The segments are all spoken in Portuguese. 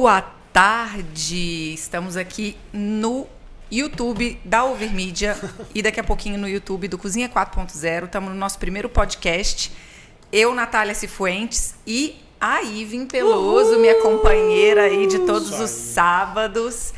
Boa tarde! Estamos aqui no YouTube da Overmídia e daqui a pouquinho no YouTube do Cozinha 4.0. Estamos no nosso primeiro podcast. Eu, Natália Cifuentes e a Ivin Peloso, Uhul! minha companheira aí de todos os sábados.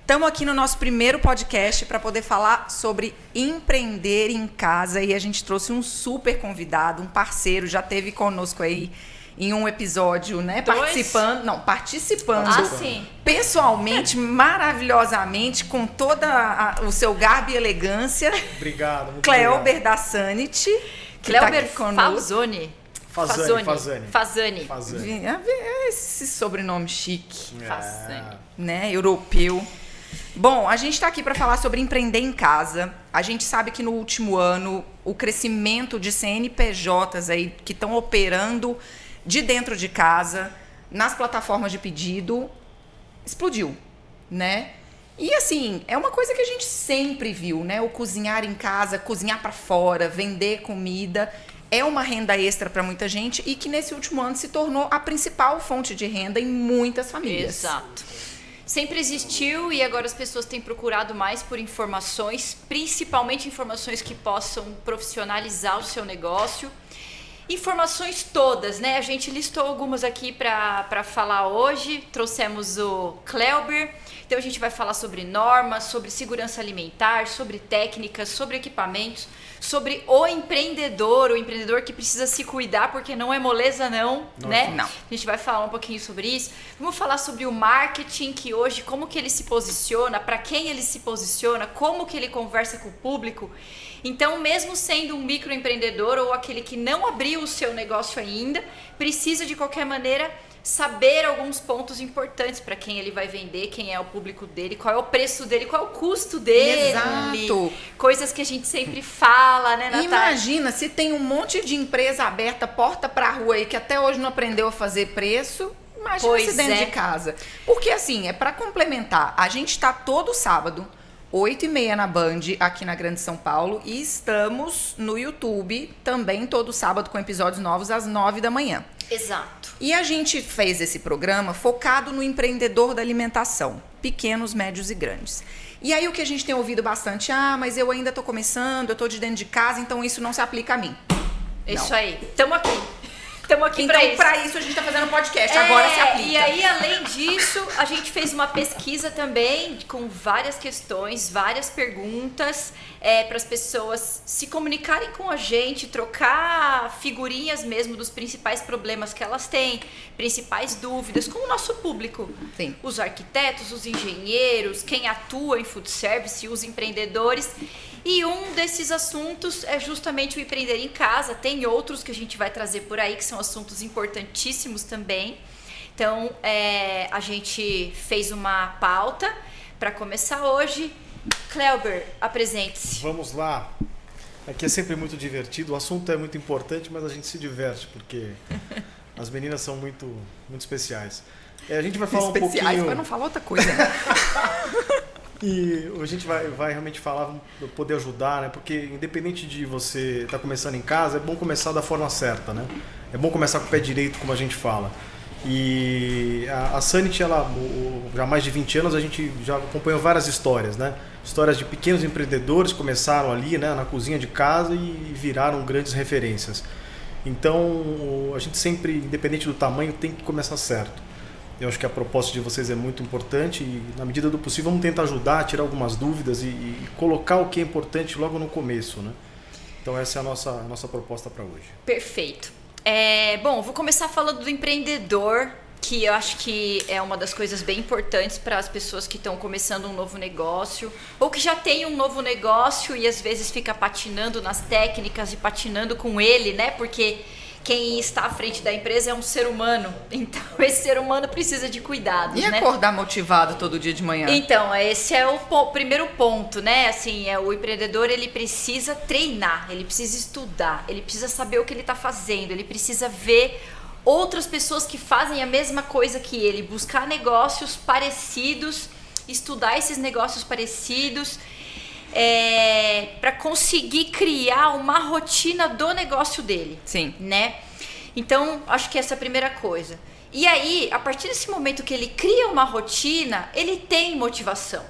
Estamos é, aqui no nosso primeiro podcast para poder falar sobre empreender em casa e a gente trouxe um super convidado, um parceiro, já teve conosco aí em um episódio, né? Dois? Participando. Não, participando. Ah, sim. Pessoalmente, maravilhosamente, com toda a, o seu garbo e elegância. Obrigado. Muito Cleober obrigado. da Sanity. Cleober tá Falzoni. Fazani, Fazani. Fazani. Fazani. É, esse sobrenome chique. É. Fazani. Né? Europeu. Bom, a gente está aqui para falar sobre empreender em casa. A gente sabe que no último ano o crescimento de CNPJs aí que estão operando de dentro de casa, nas plataformas de pedido, explodiu, né? E assim, é uma coisa que a gente sempre viu, né? O cozinhar em casa, cozinhar para fora, vender comida, é uma renda extra para muita gente e que nesse último ano se tornou a principal fonte de renda em muitas famílias. Exato. Sempre existiu e agora as pessoas têm procurado mais por informações, principalmente informações que possam profissionalizar o seu negócio informações todas, né? A gente listou algumas aqui para falar hoje. Trouxemos o Kleuber. Então a gente vai falar sobre normas, sobre segurança alimentar, sobre técnicas, sobre equipamentos, sobre o empreendedor, o empreendedor que precisa se cuidar porque não é moleza não, não né? Não. A gente vai falar um pouquinho sobre isso. Vamos falar sobre o marketing que hoje como que ele se posiciona, para quem ele se posiciona, como que ele conversa com o público. Então, mesmo sendo um microempreendedor ou aquele que não abriu o seu negócio ainda, precisa de qualquer maneira saber alguns pontos importantes para quem ele vai vender, quem é o público dele, qual é o preço dele, qual é o custo dele. Exato. Coisas que a gente sempre fala, né, Natália? Imagina se tem um monte de empresa aberta, porta para rua aí, que até hoje não aprendeu a fazer preço. Imagina pois se dentro é. de casa. Porque assim, é para complementar, a gente está todo sábado 8 e meia na Band, aqui na Grande São Paulo. E estamos no YouTube também todo sábado com episódios novos às 9 da manhã. Exato. E a gente fez esse programa focado no empreendedor da alimentação, pequenos, médios e grandes. E aí o que a gente tem ouvido bastante, ah, mas eu ainda estou começando, eu estou de dentro de casa, então isso não se aplica a mim. Isso Não. aí. Estamos aqui. Estamos aqui Então, para isso. isso a gente está fazendo podcast, É, agora se aplica. E aí, além disso, a gente fez uma pesquisa também com várias questões, várias perguntas é, para as pessoas se comunicarem com a gente, trocar figurinhas mesmo dos principais problemas que elas têm, principais dúvidas com o nosso público. Sim. Os arquitetos, os engenheiros, quem atua em food service, os empreendedores. E um desses assuntos é justamente o empreender em casa. Tem outros que a gente vai trazer por aí que são assuntos importantíssimos também. Então, é, a gente fez uma pauta para começar hoje. Kleuber, apresente-se. Vamos lá. Aqui é sempre muito divertido. O assunto é muito importante, mas a gente se diverte porque as meninas são muito, muito especiais. É, a gente vai falar um Especiais, pouquinho. mas não falar outra coisa. né? E a gente vai, vai realmente falar, poder ajudar, né? Porque independente de você estar começando em casa, é bom começar da forma certa, né? É bom começar com o pé direito, como a gente fala. E a, a Sanity, ela, o- já há mais de 20 anos, a gente já acompanhou várias histórias, né? Histórias de pequenos empreendedores que começaram ali, né, na cozinha de casa e viraram grandes referências. Então, a gente sempre, independente do tamanho, tem que começar certo. Eu acho que a proposta de vocês é muito importante e, na medida do possível, vamos tentar ajudar, tirar algumas dúvidas e, e colocar o que é importante logo no começo, né? Então essa é a nossa, a nossa proposta para hoje. Perfeito. É, bom, vou começar falando do empreendedor, que eu acho que é uma das coisas bem importantes para as pessoas que estão começando um novo negócio, ou que já tem um novo negócio e às vezes fica patinando nas técnicas e patinando com ele, né? Porque quem está à frente da empresa é um ser humano. Então, esse ser humano precisa de cuidados, E né? acordar motivado todo dia de manhã? Então, esse é o po- primeiro ponto, né? Assim, é o empreendedor ele precisa treinar, ele precisa estudar, ele precisa saber o que ele está fazendo, ele precisa ver outras pessoas que fazem a mesma coisa que ele, buscar negócios parecidos, estudar esses negócios parecidos. Para conseguir criar uma rotina do negócio dele Sim. né? Então, acho que essa é a primeira coisa. E aí, a partir desse momento que ele cria uma rotina, ele tem motivação.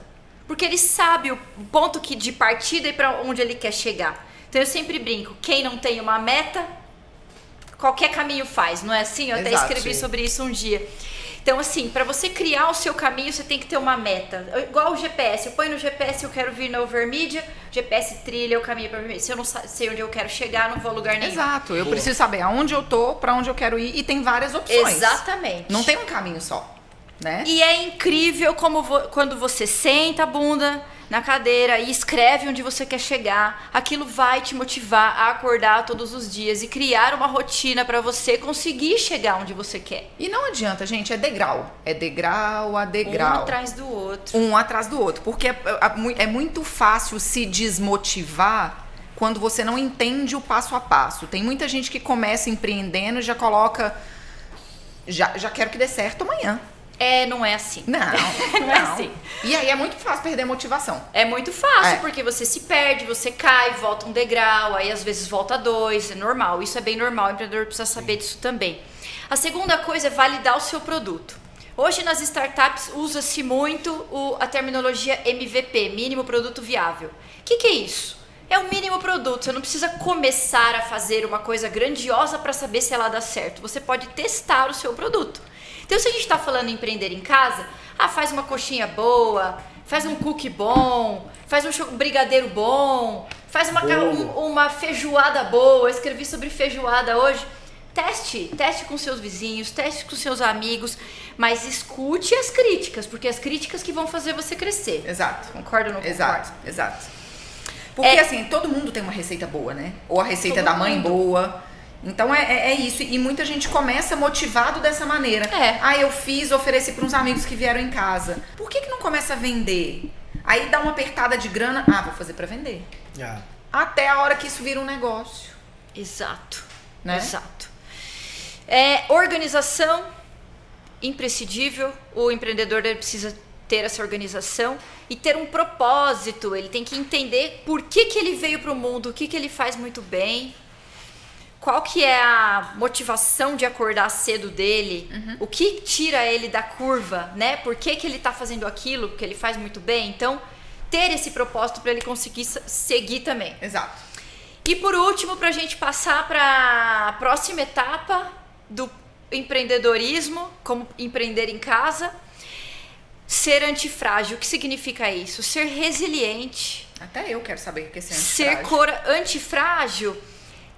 Porque ele sabe o ponto que de partida e para onde ele quer chegar. Então eu sempre brinco, quem não tem uma meta, qualquer caminho faz, não é assim? Eu até Exato, escrevi sim. sobre isso um dia. Então, assim, para você criar o seu caminho, você tem que ter uma meta. Igual o GPS. Eu ponho no GPS, eu quero vir na Overmedia, GPS trilha o caminho para mim. Se eu não sei onde eu quero chegar, não vou a lugar nenhum. Exato. Eu Boa. preciso saber aonde eu tô, pra onde eu quero ir e tem várias opções. Exatamente. Não tem um caminho só, né? E é incrível como vo- quando você senta a bunda na cadeira e escreve onde você quer chegar, aquilo vai te motivar a acordar todos os dias e criar uma rotina para você conseguir chegar onde você quer. E não adianta, gente, é degrau. É degrau a Um degrau. atrás do outro. um atrás do outro. Porque é, é- é muito fácil se desmotivar quando você não entende o passo a passo. Tem muita gente que começa empreendendo e já coloca. Já, já quero que dê certo amanhã. É, não é assim. Não, Não é assim. E aí é muito fácil perder a motivação. É muito fácil, É. porque você se perde, você cai, volta um degrau, aí às vezes volta dois, é normal. Isso é bem normal, o empreendedor precisa saber disso também. A segunda coisa é validar o seu produto. Hoje nas startups usa-se muito o- a terminologia MVP, mínimo produto viável. O que, que é isso? É o mínimo produto. Você não precisa começar a fazer uma coisa grandiosa para saber se ela dá certo. Você pode testar o seu produto. Então, se a gente está falando em empreender em casa, ah, faz uma coxinha boa, faz um cookie bom, faz um brigadeiro bom, faz uma, um- uma feijoada boa. Eu escrevi sobre feijoada hoje. Teste, teste com seus vizinhos, teste com seus amigos, mas escute as críticas, porque as críticas que vão fazer você crescer. Exato. Ou não concorda? Exato, exato. Porque É- assim, todo mundo tem uma receita boa, né? Ou a receita da mãe mundo. boa. Então é, é- é isso. E muita gente começa motivado dessa maneira. É. Ah, eu fiz, ofereci para uns amigos que vieram em casa. Por que, que não começa a vender? Aí dá uma apertada de grana. Ah, vou fazer para vender. Ah, Até a hora que isso vira um negócio. Exato. Né? Exato. É, organização, imprescindível. O empreendedor ele precisa ter essa organização e ter um propósito. Ele tem que entender por que, que ele veio para o mundo, o que, que ele faz muito bem, qual que é a motivação de acordar cedo dele, o que tira ele da curva, né? Por que, que ele está fazendo aquilo que ele faz muito bem. Então, ter esse propósito para ele conseguir seguir também. Exato. E por último, para a gente passar para a próxima etapa do empreendedorismo, como empreender em casa, ser antifrágil. O que significa isso? Ser resiliente, Até eu quero saber o que é ser ser antifrágil. cora antifrágil.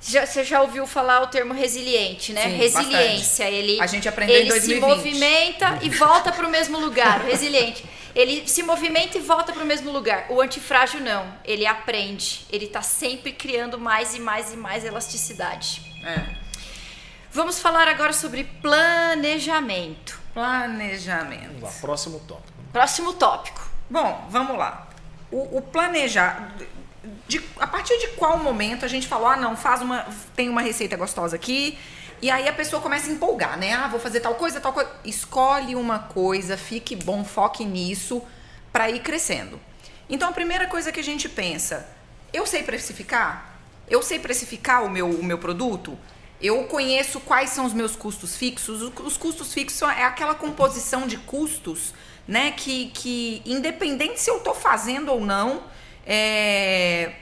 Já, você já ouviu falar o termo resiliente, né? Sim, Resiliência. Ele, A gente aprendeu em ele 2020. se movimenta e volta para o mesmo lugar. O resiliente. Ele se movimenta e volta para o mesmo lugar. O antifrágil não. Ele aprende. Ele está sempre criando mais e mais e mais elasticidade. É. Vamos falar agora sobre planejamento. Planejamento. vamos lá, próximo tópico. Próximo tópico. Bom, vamos lá. O, o planejar. De- a partir de qual momento a gente falou, ah, não, faz uma. Tem uma receita gostosa aqui. E aí a pessoa começa a empolgar, né? Ah, vou fazer tal coisa, tal coisa. Escolhe uma coisa, fique bom, foque nisso para ir crescendo. Então a primeira coisa que a gente pensa, eu sei precificar? Eu sei precificar o meu, o meu produto? Eu conheço quais são os meus custos fixos. Os- Os custos fixos é aquela composição de custos, né? Que, que independente se eu estou fazendo ou não, é,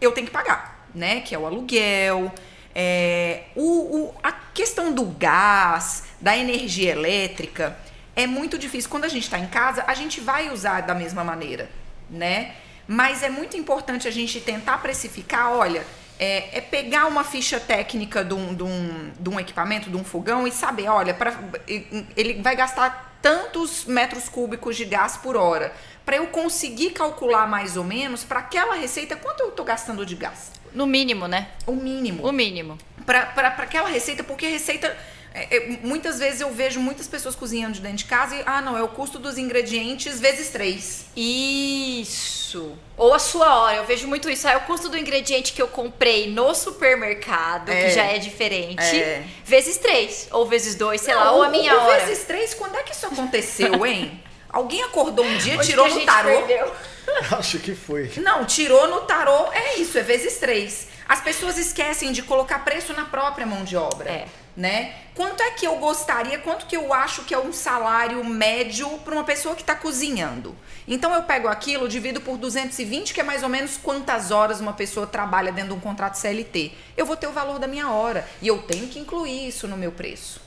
eu tenho que pagar, né? Que é o aluguel, é, o, o- a questão do gás, da energia elétrica, é muito difícil. Quando a gente está em casa, a gente vai usar da mesma maneira, né? Mas é muito importante a gente tentar precificar, olha, é, é pegar uma ficha técnica de um, de, um, de um equipamento, de um fogão e saber, olha, pra, ele vai gastar tantos metros cúbicos de gás por hora. Para eu conseguir calcular mais ou menos para aquela receita quanto eu estou gastando de gás. No mínimo, né? O mínimo O mínimo. para aquela receita, porque receita. É, é, muitas vezes eu vejo muitas pessoas cozinhando de dentro de casa e, ah, não, é o custo dos ingredientes vezes três. Isso. Ou a sua hora. Eu vejo muito isso. Ah, é o custo do ingrediente que eu comprei no supermercado, É. que já é diferente, É. vezes três. Ou vezes dois, sei lá, Não, ou o- a minha o hora. vezes três, quando é que isso aconteceu, hein? Alguém acordou um dia, Onde tirou no tarô. perdeu? Acho que foi. Não, tirou no tarô, é isso, é vezes três. As pessoas esquecem de colocar preço na própria mão de obra. É. Né? Quanto é que eu gostaria, quanto que eu acho que é um salário médio para uma pessoa que está cozinhando? Então eu pego aquilo, divido por 220, que é mais ou menos quantas horas uma pessoa trabalha dentro de um contrato CLT. Eu vou ter o valor da minha hora e eu tenho que incluir isso no meu preço.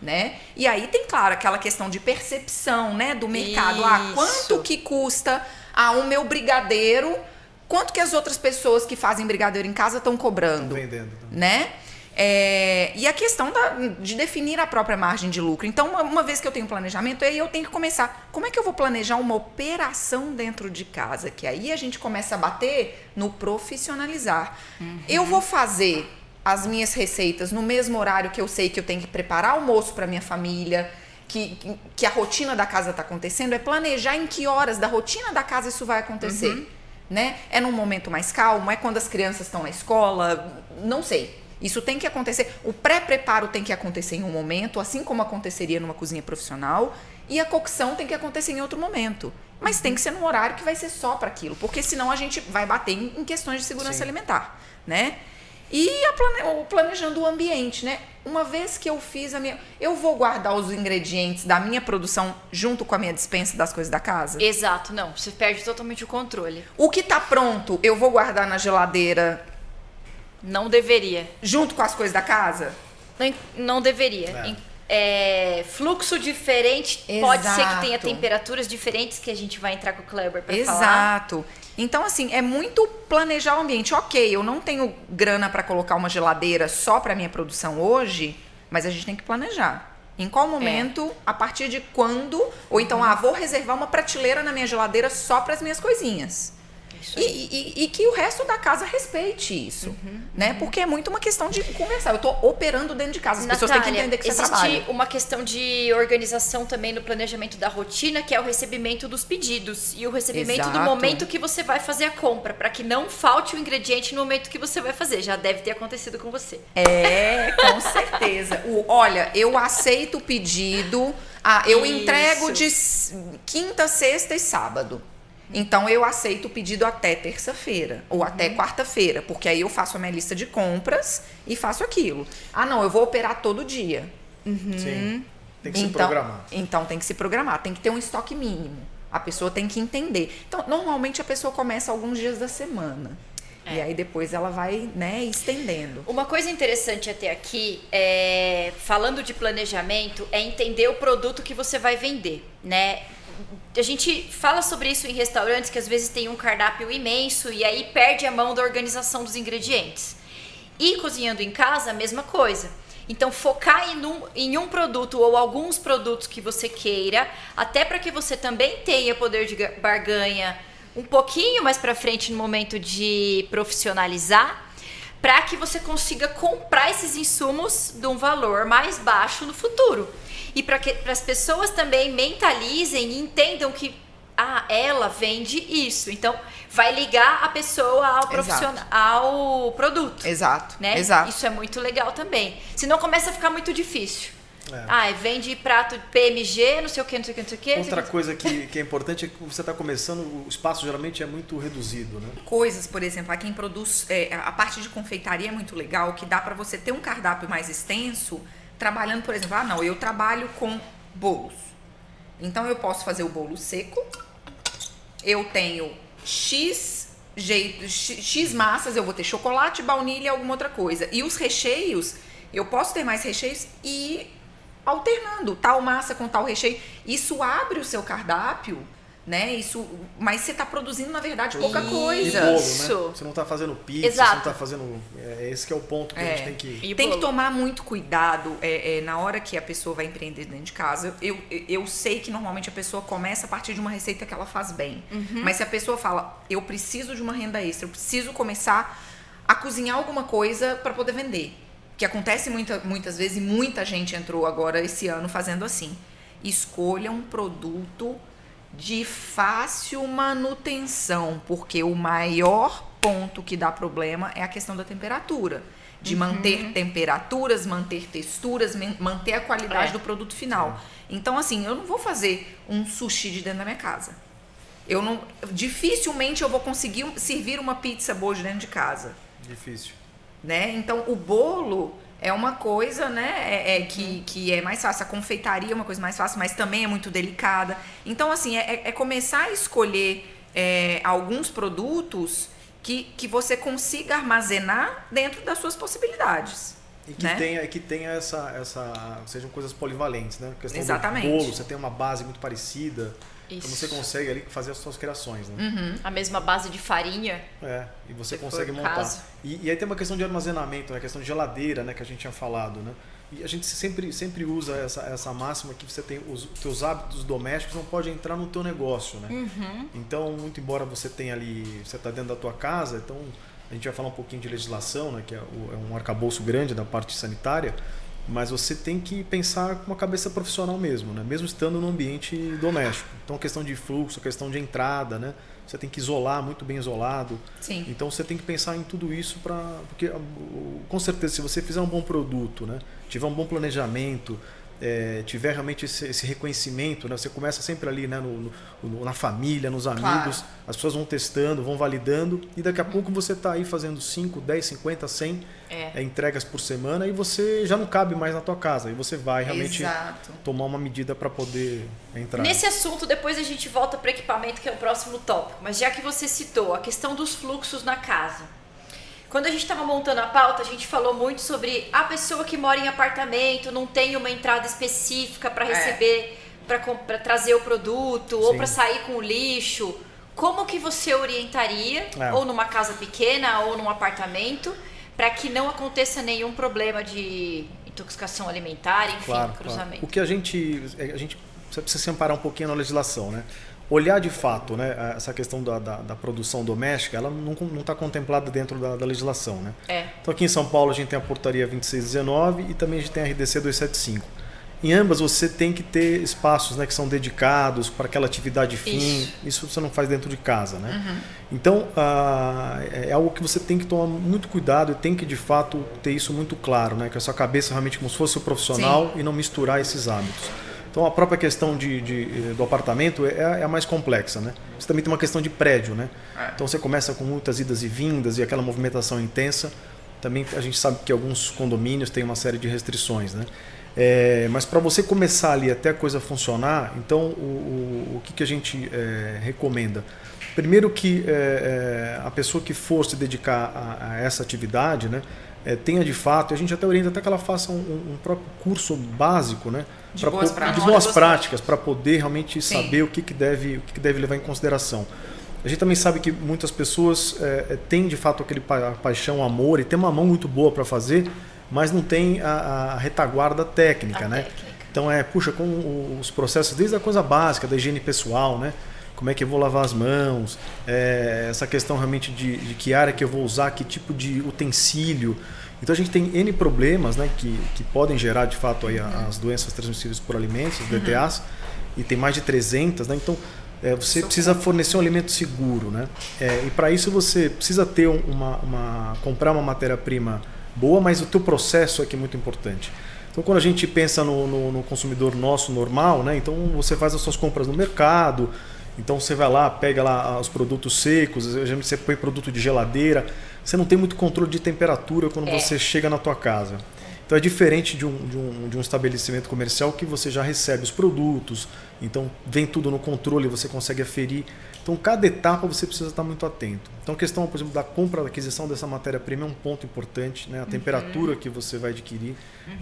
Né? E aí tem, claro, aquela questão de percepção né, do mercado. Ah, quanto que custa ah, o meu brigadeiro? Quanto que as outras pessoas que fazem brigadeiro em casa estão cobrando? Vendendo. né? É, e a questão da- de definir a própria margem de lucro. Então, uma, uma vez que eu tenho planejamento, aí eu tenho que começar. Como é que eu vou planejar uma operação dentro de casa? Que aí a gente começa a bater no profissionalizar. Eu vou fazer as minhas receitas no mesmo horário que eu sei que eu tenho que preparar almoço para minha família. Que, que- a rotina da casa está acontecendo, é planejar em que horas da rotina da casa isso vai acontecer. Né? É num momento mais calmo, é quando as crianças estão na escola, não sei. Isso tem que acontecer. O pré-preparo tem que acontecer em um momento, assim como aconteceria numa cozinha profissional, e a cocção tem que acontecer em outro momento. Mas tem que ser num horário que vai ser só para aquilo, porque senão a gente vai bater em, questões de segurança Sim. alimentar, né? E plane- o planejando o ambiente, né? Uma vez que eu fiz a minha, eu vou guardar os ingredientes da minha produção junto com a minha dispensa das coisas da casa. Exato, não. Você perde totalmente o controle. O que tá pronto, eu vou guardar na geladeira Não deveria. junto com as coisas da casa? Não, não deveria. É. É, fluxo diferente, pode ser que tenha Exato. temperaturas diferentes que a gente vai entrar com o Kleber pra falar. Exato. Então, assim, é muito planejar o ambiente. Ok, eu não tenho grana para colocar uma geladeira só para minha produção hoje, mas a gente tem que planejar. Em qual momento, a partir de quando, ou então, ah, vou reservar uma prateleira na minha geladeira só para as minhas coisinhas. Isso E, aí. e- e que o resto da casa respeite isso, né? Porque é muito uma questão de conversar. Eu tô operando dentro de casa, as pessoas têm que Natália, entender que você existe trabalha. uma questão de organização também no planejamento da rotina, que é o recebimento dos pedidos e o recebimento do Exato. momento que você vai fazer a compra, para que não falte o ingrediente no momento que você vai fazer. Já deve ter acontecido com você. É, com certeza. O, olha, eu aceito o pedido. Ah, eu Isso. entrego de quinta, sexta e sábado. Então eu aceito o pedido até terça-feira ou Uhum. até quarta-feira, porque aí eu faço a minha lista de compras e faço aquilo. Ah, não, eu vou operar todo dia. Sim. Tem que se então, programar. Então tem que se programar, tem que ter um estoque mínimo. A pessoa tem que entender. Então, normalmente a pessoa começa alguns dias da semana. É. E aí depois ela vai, né, estendendo. Uma coisa interessante até aqui, é, falando de planejamento, é entender o produto que você vai vender, né? A gente fala sobre isso em restaurantes que às vezes tem um cardápio imenso e aí perde a mão da organização dos ingredientes. E cozinhando em casa, a mesma coisa. Então, focar em um, em um produto ou alguns produtos que você queira, até para que você também tenha poder de ga- barganha um pouquinho mais para frente no momento de profissionalizar, para que você consiga comprar esses insumos de um valor mais baixo no futuro. E para que as pessoas também mentalizem e entendam que ah, ela vende isso. Então, vai ligar a pessoa ao profissional, ao produto Exato. né? Exato. Isso é muito legal também. Senão começa a ficar muito difícil. É. Ah, vende prato PMG, não sei o que, não sei o que, não sei o que. Outra coisa que, que é importante é que quando você está começando, o espaço geralmente é muito reduzido, né? coisas, por exemplo, a quem produz é, a parte de confeitaria é muito legal, que dá para você ter um cardápio mais extenso, trabalhando, por exemplo, ah, não, eu trabalho com bolos. Então eu posso fazer o bolo seco. Eu tenho X jeito, X, X massas, eu vou ter chocolate, baunilha e alguma outra coisa. E os recheios, eu posso ter mais recheios e alternando tal massa com tal recheio. Isso abre o seu cardápio, né? Isso, mas você está produzindo na verdade pouca Isso. E coisa. bolo, Isso. né? Você não está fazendo pizza, Exato. você não está fazendo. É, esse que é o ponto que a gente É. tem que. E Tem que bolo? tomar muito cuidado é, é, na hora que a pessoa vai empreender dentro de casa. Eu, eu, sei que normalmente a pessoa começa a partir de uma receita que ela faz bem. Mas se a pessoa fala, eu preciso de uma renda extra, eu preciso começar a cozinhar alguma coisa para poder vender. Que acontece muita, muitas vezes e muita gente entrou agora esse ano fazendo assim. Escolha um produto de fácil manutenção, porque o maior ponto que dá problema é a questão da temperatura. De manter temperaturas, manter texturas, manter a qualidade É. do produto final. Então, assim, eu não vou fazer um sushi de dentro da minha casa. Eu não, dificilmente eu vou conseguir servir uma pizza boa de dentro de casa. Difícil. Né? Então, o bolo é uma coisa, né, é, é que, que é mais fácil. A confeitaria é uma coisa mais fácil, mas também é muito delicada. Então, assim, é, é começar a escolher é, alguns produtos que, que você consiga armazenar dentro das suas possibilidades. E que né? tenha, que tenha essa, essa. Sejam coisas polivalentes, né? Questão Exatamente. do bolo, você tem uma base muito parecida. Isso. Então você consegue ali fazer as suas criações, né? Uhum. A mesma base de farinha. É, e você consegue montar. E, e aí tem uma questão de armazenamento, né? A questão de geladeira, né? Que a gente tinha falado, né? E a gente sempre, sempre usa essa, essa máxima que você tem os teus hábitos domésticos não pode entrar no teu negócio, né? Uhum. Então, muito embora você tenha ali, você está dentro da tua casa, então a gente vai falar um pouquinho de legislação, né? Que é, o- é um arcabouço grande da parte sanitária, mas você tem que pensar com uma cabeça profissional mesmo, né? Mesmo estando no ambiente doméstico. Então, a questão de fluxo, a questão de entrada, né? Você tem que isolar muito bem isolado. Sim. Então você tem que pensar em tudo isso para porque ah, com certeza se você fizer um bom produto, né, tiver um bom planejamento, eh, tiver realmente esse, esse reconhecimento, né, você começa sempre ali, né, no, no- na família, nos amigos, as pessoas vão testando, vão validando e daqui a pouco você está aí fazendo 5, 10, 50, 100 É. eh, entregas por semana e você já não cabe mais na tua casa e você vai realmente Exato. tomar uma medida para poder entrar. Nesse assunto, depois a gente volta para equipamento, que é o próximo tópico. Mas já que você citou a questão dos fluxos na casa. Quando a gente estava montando a pauta, a gente falou muito sobre a pessoa que mora em apartamento, não tem uma entrada específica para É. receber, para trazer o produto ou Sim. para sair com o lixo. Como que você orientaria, É. ou numa casa pequena ou num apartamento, para que não aconteça nenhum problema de intoxicação alimentar, enfim, Claro, cruzamento? claro. O que a gente a gente precisa se amparar um pouquinho na legislação, né? Olhar de fato, né, essa questão da, da, da produção doméstica, ela não está contemplada dentro da, da legislação, né? É. Então aqui em São Paulo a gente tem a portaria 2619 e também a gente tem a RDC 275. Em ambas você tem que ter espaços né, que são dedicados para aquela atividade fim. Isso. Isso. você não faz dentro de casa, né? Então ah, é algo que você tem que tomar muito cuidado e tem que de fato ter isso muito claro, né? Que a sua cabeça realmente como se fosse o profissional e não misturar esses hábitos. Então a própria questão de, de- do apartamento é, é a mais complexa, né? Você também tem uma questão de prédio, né? Então você começa com muitas idas e vindas e aquela movimentação intensa. Também a gente sabe que alguns condomínios têm uma série de restrições, né? É, mas para você começar ali até a coisa funcionar, então o, o, o que, que a gente é, recomenda? Primeiro que é, é, a pessoa que for se dedicar a, a essa atividade, né, é, tenha de fato, a gente até orienta até que ela faça um, um próprio curso básico, né, De pra boas práticas. de boas práticas, para poder realmente Sim. saber o que, que deve, o que, que deve levar em consideração. A gente também sabe que muitas pessoas é, é, têm de fato aquele pa paixão, amor e tem uma mão muito boa para fazer, mas não tem a, a retaguarda técnica, A né? técnica. Então é, puxa, com os processos desde a coisa básica da higiene pessoal, né? Como é que eu vou lavar as mãos, é, essa questão realmente de, de que área que eu vou usar, que tipo de utensílio. Então a gente tem N problemas né, que, que podem gerar de fato aí a- as doenças transmissíveis por alimentos, os DTAs, e tem mais de 300, né? Então é, você precisa fornecer um alimento seguro, né? É, e para isso você precisa ter um- uma, uma comprar uma matéria-prima boa, mas o teu processo é que é muito importante. Então, quando a gente pensa no, no- no consumidor nosso normal, né? Então você faz as suas compras no mercado, então você vai lá, pega lá os produtos secos, geralmente você põe produto de geladeira, você não tem muito controle de temperatura quando É. você chega na tua casa. Então é diferente de um, de, um, de um estabelecimento comercial que você já recebe os produtos, então vem tudo no controle, você consegue aferir. Então cada etapa você precisa estar muito atento. Então a questão, por exemplo, da compra, da aquisição dessa matéria-prima é um ponto importante, né? a temperatura que você vai adquirir.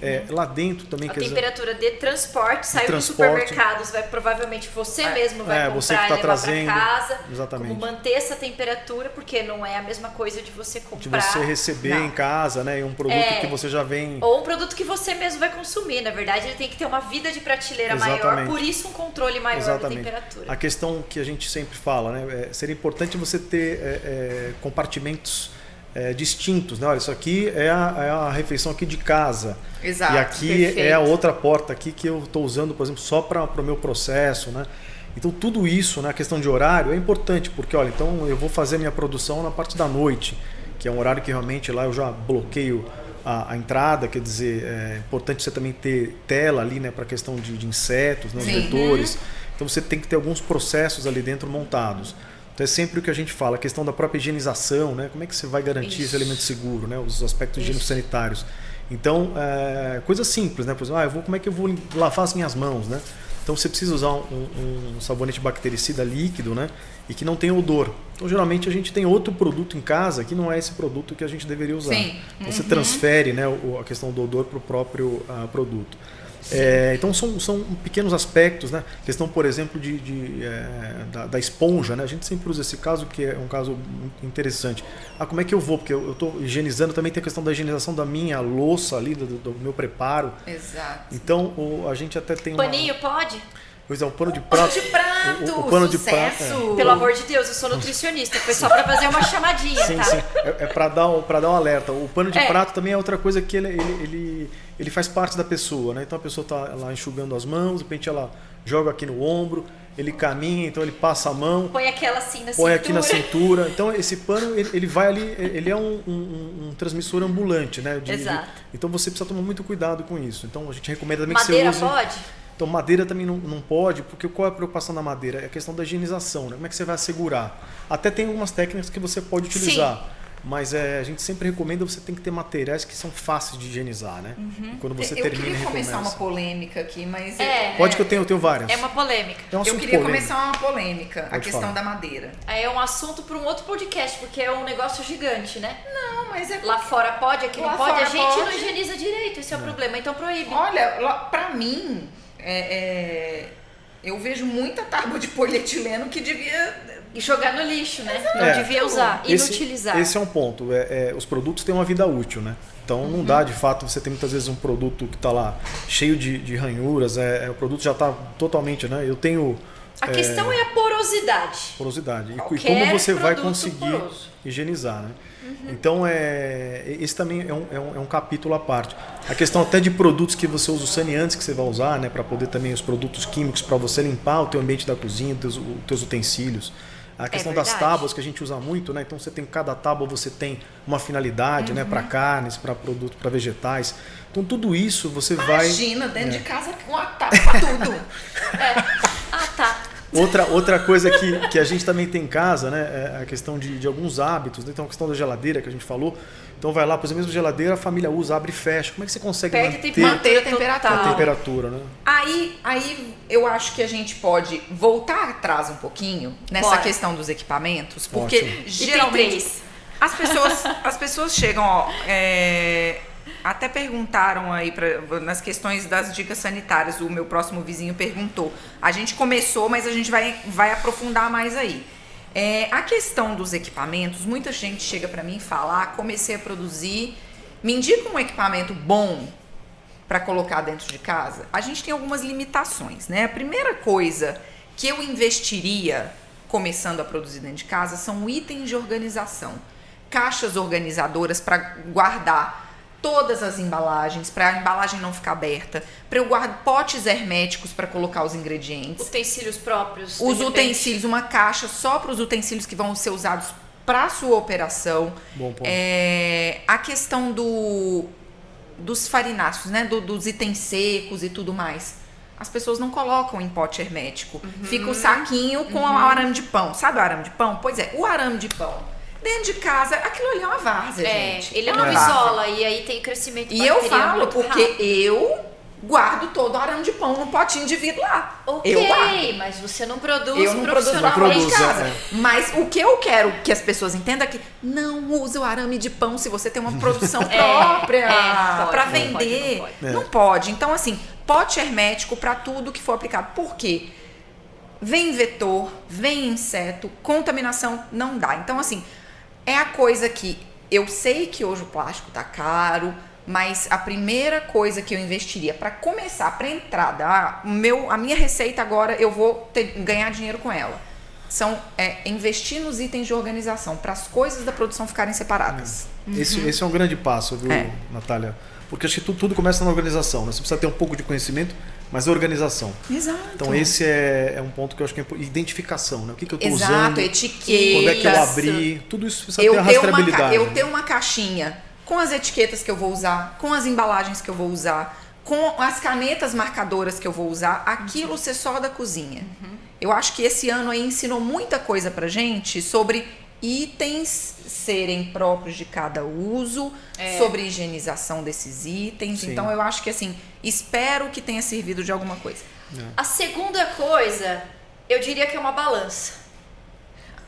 É, lá dentro também, A quer dizer, temperatura de transporte, saiu transporte. dos supermercados, vai, provavelmente você mesmo vai É, comprar você que e tá levar trazendo. casa. Exatamente. Como manter essa temperatura, porque não é a mesma coisa de você de comprar. você receber Não. em casa, né? Um produto É. que você já vem. Ou um produto que você mesmo vai consumir. Na verdade, ele tem que ter uma vida de prateleira maior, Exatamente. por isso um controle maior Exatamente. da temperatura. A questão que a gente sempre fala, né? É, seria importante você ter é, é, compartimentos é, distintos, né? Olha, isso aqui é a, é a refeição aqui de casa. Exato. e aqui perfeito. é a outra porta aqui que eu estou usando, por exemplo, só para o meu processo, né? Então tudo isso, né, a questão de horário é importante, porque olha, então eu vou fazer minha produção na parte da noite, que é um horário que realmente lá eu já bloqueio a, a entrada, quer dizer, é importante você também ter tela ali, né, para a questão de, de insetos, né, os vetores. Então você tem que ter alguns processos ali dentro montados. Então é sempre o que a gente fala, a questão da própria higienização, né? Como é que você vai garantir Isso. esse alimento seguro, né? Os aspectos Isso. higiênicos sanitários. Então, é, coisa simples, né? Por exemplo, ah, eu vou, como é que eu vou lavar as minhas mãos, né? Então você precisa usar um, um- um sabonete bactericida líquido, né? E que não tem odor. Então geralmente a gente tem outro produto em casa que não é esse produto que a gente deveria usar. Sim. Então, Você transfere, né, a questão do odor para o próprio ah, produto. É, então são, são pequenos aspectos, né? Questão, por exemplo, de, de, é, da, da esponja, né? A gente sempre usa esse caso que é um caso interessante. Ah, como é que eu vou? Porque eu estou higienizando, também tem a questão da higienização da minha louça ali, do, do meu preparo. Exato. Então o- a gente até tem uma. Paninho, pode? Pois é, o pano de Pano prato. de prato, o, o pano de prato. sucesso. é. Pelo amor de Deus, eu sou nutricionista. Foi só pra fazer uma chamadinha, Sim, tá? sim. É, é para dar, um- pra dar um alerta. O pano de É. prato também é outra coisa que ele, ele, ele, ele faz parte da pessoa, né? Então a pessoa tá lá enxugando as mãos, de repente ela joga aqui no ombro, ele caminha, então ele passa a mão, Põe aquela assim na põe cintura. aqui na cintura. Então esse pano, ele, ele vai ali, ele é um, um- um transmissor ambulante, né? De- de- Exato. então você precisa tomar muito cuidado com isso. Então a gente recomenda também Madeira que você use... pode? Então, madeira também não, não pode, porque qual é a preocupação da madeira? É a questão da higienização, né? Como é que você vai assegurar? Até tem algumas técnicas que você pode utilizar, mas é, a gente sempre recomenda você tem que ter materiais que são fáceis de higienizar, né? E quando você eu termina queria começar uma polêmica aqui, mas É. Pode que eu tenho, eu tenho várias. É uma polêmica. É um eu queria polêmico. começar uma polêmica, a Pode questão falar. da madeira. Aí é um assunto para um outro podcast, porque é um negócio gigante, né? Não, mas é Lá fora pode, aqui Lá não pode. A gente não pode. higieniza direito, esse é o problema. Então proíbe. Olha, pra mim, é- é, eu vejo muita tábua de polietileno que devia. E jogar no lixo, né? Não É. devia usar. Esse- Inutilizar. Esse é um ponto. É, é, os produtos têm uma vida útil, né? Então Uhum. não dá de fato, você tem muitas vezes um produto que está lá cheio de, de ranhuras, é, é, o produto já está totalmente, né? Eu tenho A questão é a porosidade. porosidade. E- E, como você vai conseguir poroso. higienizar, né? Então, é, esse também é um, é, um, é um capítulo à parte. A questão até de produtos que você usa, os saneantes que você vai usar, né? Para poder também os produtos químicos para você limpar o teu ambiente da cozinha, os teus, os teus utensílios. A questão das verdade. tábuas que a gente usa muito, né? Então você tem cada tábua você tem uma finalidade, né? Para carnes, para produtos, para vegetais. Então tudo isso você vai Imagina, dentro de casa com uma tábua pra tudo. Ah, tá. Outra, outra coisa que, que a gente também tem em casa, né? É a questão de, de alguns hábitos. Né? Então, a questão da geladeira que a gente falou. Então, vai lá, por exemplo, mesmo geladeira, a família usa, abre e fecha. Como é que você consegue Pega manter tem manter a a temperatura. temperatura, né? Aí, aí eu acho que a gente pode voltar atrás um pouquinho nessa Bora. questão dos equipamentos, porque Ótimo. Geralmente as pessoas, as pessoas chegam, ó, é, até perguntaram aí pra, nas questões das dicas sanitárias. O meu próximo vizinho perguntou. A gente começou, mas a gente vai, vai aprofundar mais aí. É, a questão dos equipamentos, muita gente chega para mim e fala: ah, comecei a produzir, me indica um equipamento bom para colocar dentro de casa, a gente tem algumas limitações, né? A primeira coisa que eu investiria começando a produzir dentro de casa são itens de organização, caixas organizadoras para guardar todas as embalagens, para a embalagem não ficar aberta, para eu guardar potes herméticos para colocar os ingredientes, Utensílios próprios. os utensílios, uma caixa só para os utensílios que vão ser usados para a sua operação. Bom ponto. É, a questão do, dos farináceos, né? Do- dos itens secos e tudo mais. As pessoas não colocam em pote hermético. Fica o saquinho com o arame de pão. Sabe o arame de pão? Pois é, o arame de pão. Dentro de casa, aquilo ali é uma várzea, É, gente. ele é não isola e aí tem crescimento E eu falo porque rápido. eu guardo todo o arame de pão no potinho de vidro lá. Ok, Eu guardo. mas você não produz Eu não produzo profissionalmente. Não produz, em casa. é. Mas o que eu quero que as pessoas entendam é que não use o arame de pão se você tem uma produção própria é, pode, para não vender. pode, não Não pode. pode. Então, assim, pote hermético para tudo que for aplicado. Por quê? Vem vetor, vem inseto, contaminação não dá. Então, assim, é a coisa que eu sei que hoje o plástico tá caro, mas a primeira coisa que eu investiria para começar, para entrada, ah, o meu, a minha receita agora eu vou ter- ganhar dinheiro com ela. São é, investir nos itens de organização, para as coisas da produção ficarem separadas. Esse, esse é um grande passo, viu, É. Natália? Porque acho que tudo, tudo começa na organização, né? Você precisa ter um pouco de conhecimento, mas organização. Exato. Então esse é, é um ponto que eu acho que é identificação, né? O que, que eu estou Exato, usando, etiquetas. quando é que eu abri, tudo isso precisa eu ter ter, uma, rastreabilidade. eu né? ter uma caixinha com as etiquetas que eu vou usar, com as embalagens que eu vou usar, com as canetas marcadoras que eu vou usar, aquilo ser só da cozinha. eu acho que esse ano aí ensinou muita coisa pra gente sobre itens serem próprios de cada uso, É. sobre higienização desses itens. Sim. Então eu acho que assim, espero que tenha servido de alguma coisa. A segunda coisa, eu diria que é uma balança.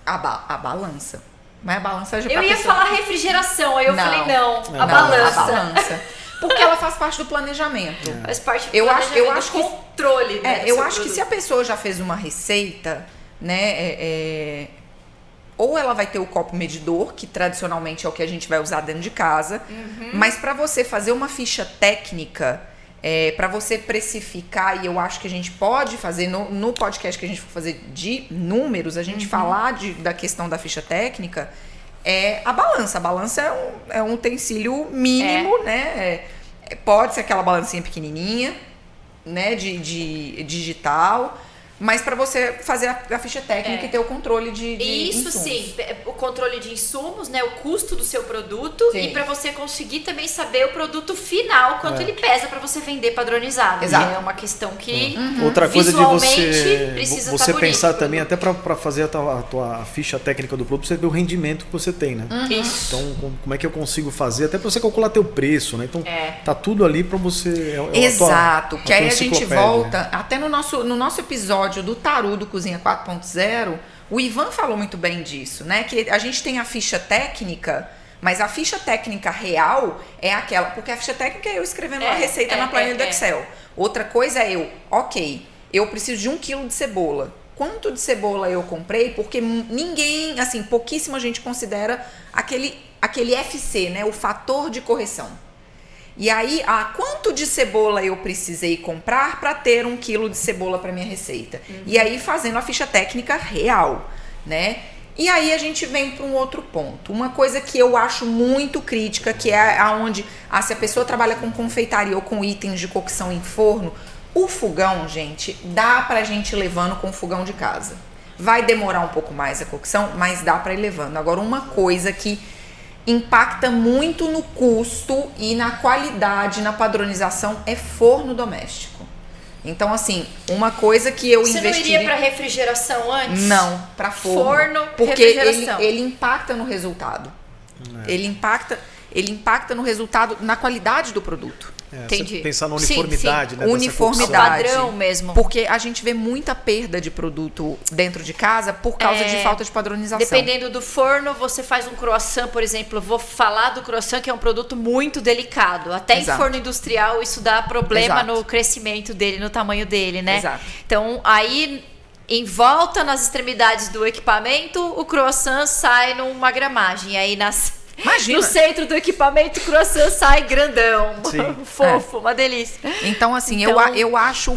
A, ba- a balança. Mas a balança já Eu pra ia pessoa- falar refrigeração, aí eu Não. falei não, Não, a Não, balança. A balança. Porque ela faz parte do planejamento. Faz parte do Eu acho- eu planejamento, acho do que- controle, né, É, eu acho que produto. se a pessoa já fez uma receita, né, é- é, ou ela vai ter o copo medidor, que tradicionalmente é o que a gente vai usar dentro de casa, Uhum. mas para você fazer uma ficha técnica, é, para você precificar, e eu acho que a gente pode fazer no, no podcast que a gente for fazer de números, a Uhum. gente falar de- da questão da ficha técnica, é a balança. A balança é um, é um utensílio mínimo, né? É- é- pode ser aquela balancinha pequenininha, né, de, de digital, mas para você fazer a, a ficha técnica É. e ter o controle de, de Isso insumos. sim, o controle de insumos, né, o custo do seu produto Sim. e para você conseguir também saber o produto final, quanto É. ele pesa para você vender padronizado. Exato. É uma questão que Outra coisa de você, precisa você tá pensar bonito também, até para fazer a tua, a tua ficha técnica do produto, você ver o rendimento que você tem, né? Isso. Então, com- como é que eu consigo fazer? Até para você calcular teu preço, né? Então, É. tá tudo ali para você. é- é tua- Exato, a que tua aí a gente volta, né? até no nosso, no nosso episódio do Taru do Cozinha 4.0, o Ivan falou muito bem disso, né? Que a gente tem a ficha técnica, mas a ficha técnica real é aquela, porque a ficha técnica é eu escrevendo uma É, receita é, na planilha é, do é. Excel. Outra coisa é eu, ok, eu preciso de um quilo de cebola. Quanto de cebola eu comprei? Porque ninguém, assim, pouquíssima gente considera aquele, aquele FC, né? O fator de correção. E aí, ah, quanto de cebola eu precisei comprar para ter um quilo de cebola para minha receita? E aí, fazendo a ficha técnica real, né? E aí a gente vem para um outro ponto. Uma coisa que eu acho muito crítica, que é aonde ah, se a pessoa trabalha com confeitaria ou com itens de cocção em forno, o fogão, gente, dá pra gente ir levando com o fogão de casa. Vai demorar um pouco mais a cocção, mas dá para ir levando. Agora, uma coisa que impacta muito no custo e na qualidade, na padronização, é forno doméstico. Então, assim, uma coisa que eu Você não investiria... iria para refrigeração antes? Não, para forno. Forno, porque ele, ele impacta no resultado. É. Ele impacta, ele impacta no resultado, na qualidade do produto. É, Entendi. Pensar na Sim, uniformidade, sim. né? dessa Uniformidade. Padrão mesmo. Porque a gente vê muita perda de produto dentro de casa por causa É, de falta de padronização. Dependendo do forno, você faz um croissant, por exemplo. Vou falar do croissant, que é um produto muito delicado. Até Exato. em forno industrial, isso dá problema Exato. no crescimento dele, no tamanho dele, né? Exato. Então, aí, em volta, nas extremidades do equipamento, o croissant sai numa gramagem. Aí, nas... Imagina. no centro do equipamento, o croissant sai grandão. Sim. Fofo, uma delícia. Então, assim, Então- eu, eu acho.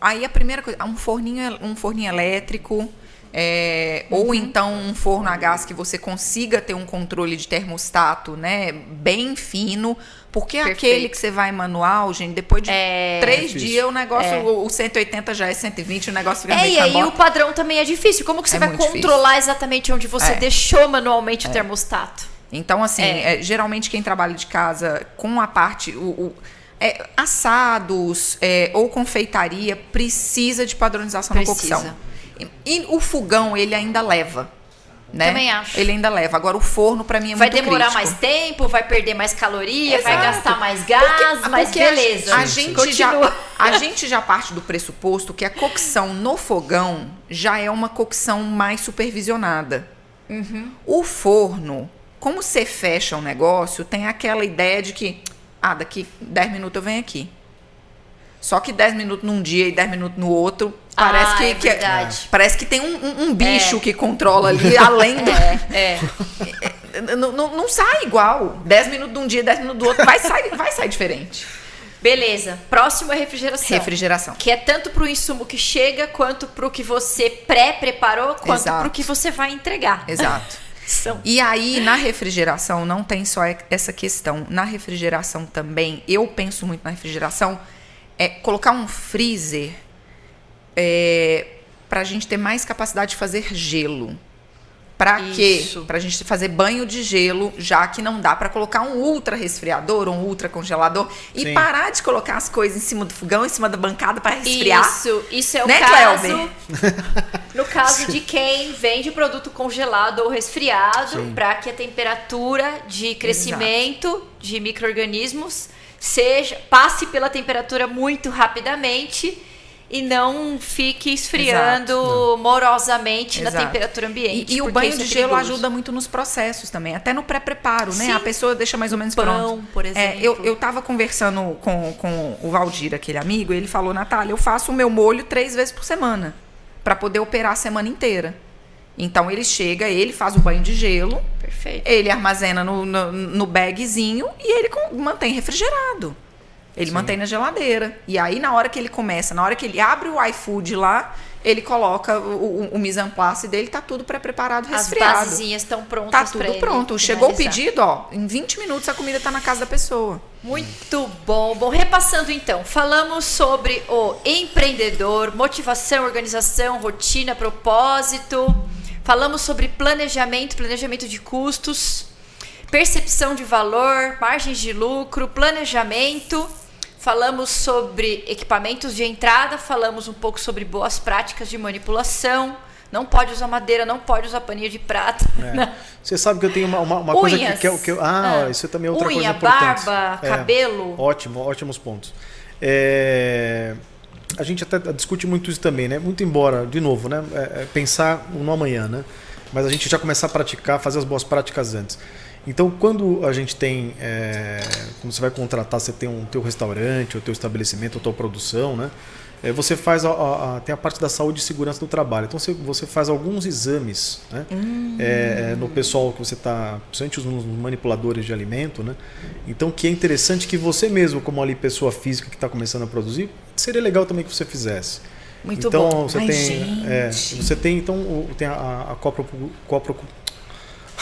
Aí a primeira coisa, um forninho, um forninho elétrico. é, Uhum. Ou então um forno a gás que você consiga ter um controle de termostato, né? Bem fino. Porque Perfeito. aquele que você vai manual, gente, depois de É três difícil. dias, o negócio, É. o o 180 já é 120, o negócio fica É, meio e aí o padrão também é difícil. Como que você É vai muito difícil. controlar exatamente onde você É. deixou manualmente o termostato? Então, assim, É. é, geralmente quem trabalha de casa com a parte. O, o- é, assados é, ou confeitaria precisa de padronização Precisa. na cocção. E, e o fogão, ele ainda leva. Né? Também acho. Ele ainda leva. Agora, o forno, pra mim, é vai muito demorar crítico. mais tempo, vai perder mais caloria, vai Exato. gastar mais gás, mas Porque a- beleza. A, gente já, a gente já parte do pressuposto que a cocção no fogão já é uma cocção mais supervisionada. Uhum. O forno, como você fecha um negócio, tem aquela ideia de que, ah, daqui 10 minutos eu venho aqui. Só que 10 minutos num dia e 10 minutos no outro, parece Ah, que, é que verdade. parece que tem um, um- um bicho É. que controla ali, além do. É, Não, não- não sai igual. 10 minutos de um dia, 10 minutos do outro, vai sair, vai sair diferente. beleza. Próximo é refrigeração. Refrigeração. Que é tanto pro insumo que chega, quanto pro que você pré-preparou, quanto Exato. pro que você vai entregar. Exato. São E aí, na refrigeração, não tem só essa questão. Na refrigeração também, eu penso muito na refrigeração, é colocar um freezer é, para a gente ter mais capacidade de fazer gelo. Pra quê? Isso. Pra gente fazer banho de gelo, já que não dá pra colocar um ultra resfriador ou um ultra congelador e Sim. parar de colocar as coisas em cima do fogão, em cima da bancada pra resfriar. Isso, isso é o Né, caso. No caso de quem vende produto congelado ou resfriado, para que a temperatura de crescimento de micro-organismos seja passe pela temperatura muito rapidamente e não fique esfriando morosamente na Exato. temperatura ambiente. E, e o banho de é gelo perigoso. ajuda muito nos processos também, até no pré-preparo, né? A pessoa deixa mais ou menos Pão, pronto. por É, exemplo. eu, eu tava conversando com, com o Valdir, aquele amigo, e ele falou, Natália, eu faço o meu molho três vezes por semana, para poder operar a semana inteira. Então ele chega, ele faz o banho de gelo, Perfeito. ele armazena no, no, no bagzinho e ele mantém refrigerado. Ele mantém na geladeira. E aí, na hora que ele começa, na hora que ele abre o iFood lá, ele coloca o, o, o mise en place dele, tá tudo pré-preparado, As resfriado. basezinhas estão prontas Tá tudo ele pronto. Chegou o pedido, ó. Em 20 minutos a comida tá na casa da pessoa. Muito bom. Bom, repassando então, falamos sobre o empreendedor, motivação, organização, rotina, propósito. Falamos sobre planejamento, planejamento de custos, percepção de valor, margens de lucro, planejamento. Falamos sobre equipamentos de entrada, falamos um pouco sobre boas práticas de manipulação. Não pode usar madeira, não pode usar paninho de prata. É. Você sabe que eu tenho uma, uma, uma coisa que, que, eu- que eu- Ah, Ah. isso também é outra Unha, coisa importante. barba, É. cabelo. Ótimo, ótimos pontos. É, A gente até discute muito isso também, né? Muito embora, de novo, né? É, é pensar no amanhã, né? Mas a gente já começar a praticar, fazer as boas práticas antes. Então, quando a gente tem, é, quando você vai contratar, você tem um teu restaurante, o teu estabelecimento, a tua produção, né? É, você faz a, a- a- tem a parte da saúde e segurança do trabalho. Então você, você faz alguns exames né? É, no pessoal que você está, principalmente os nos manipuladores de alimento, né? Então que é interessante que você mesmo, como ali pessoa física que está começando a produzir, seria legal também que você fizesse. Muito então, bom. Você Ai, tem, é, você tem então tem a, a, a copro,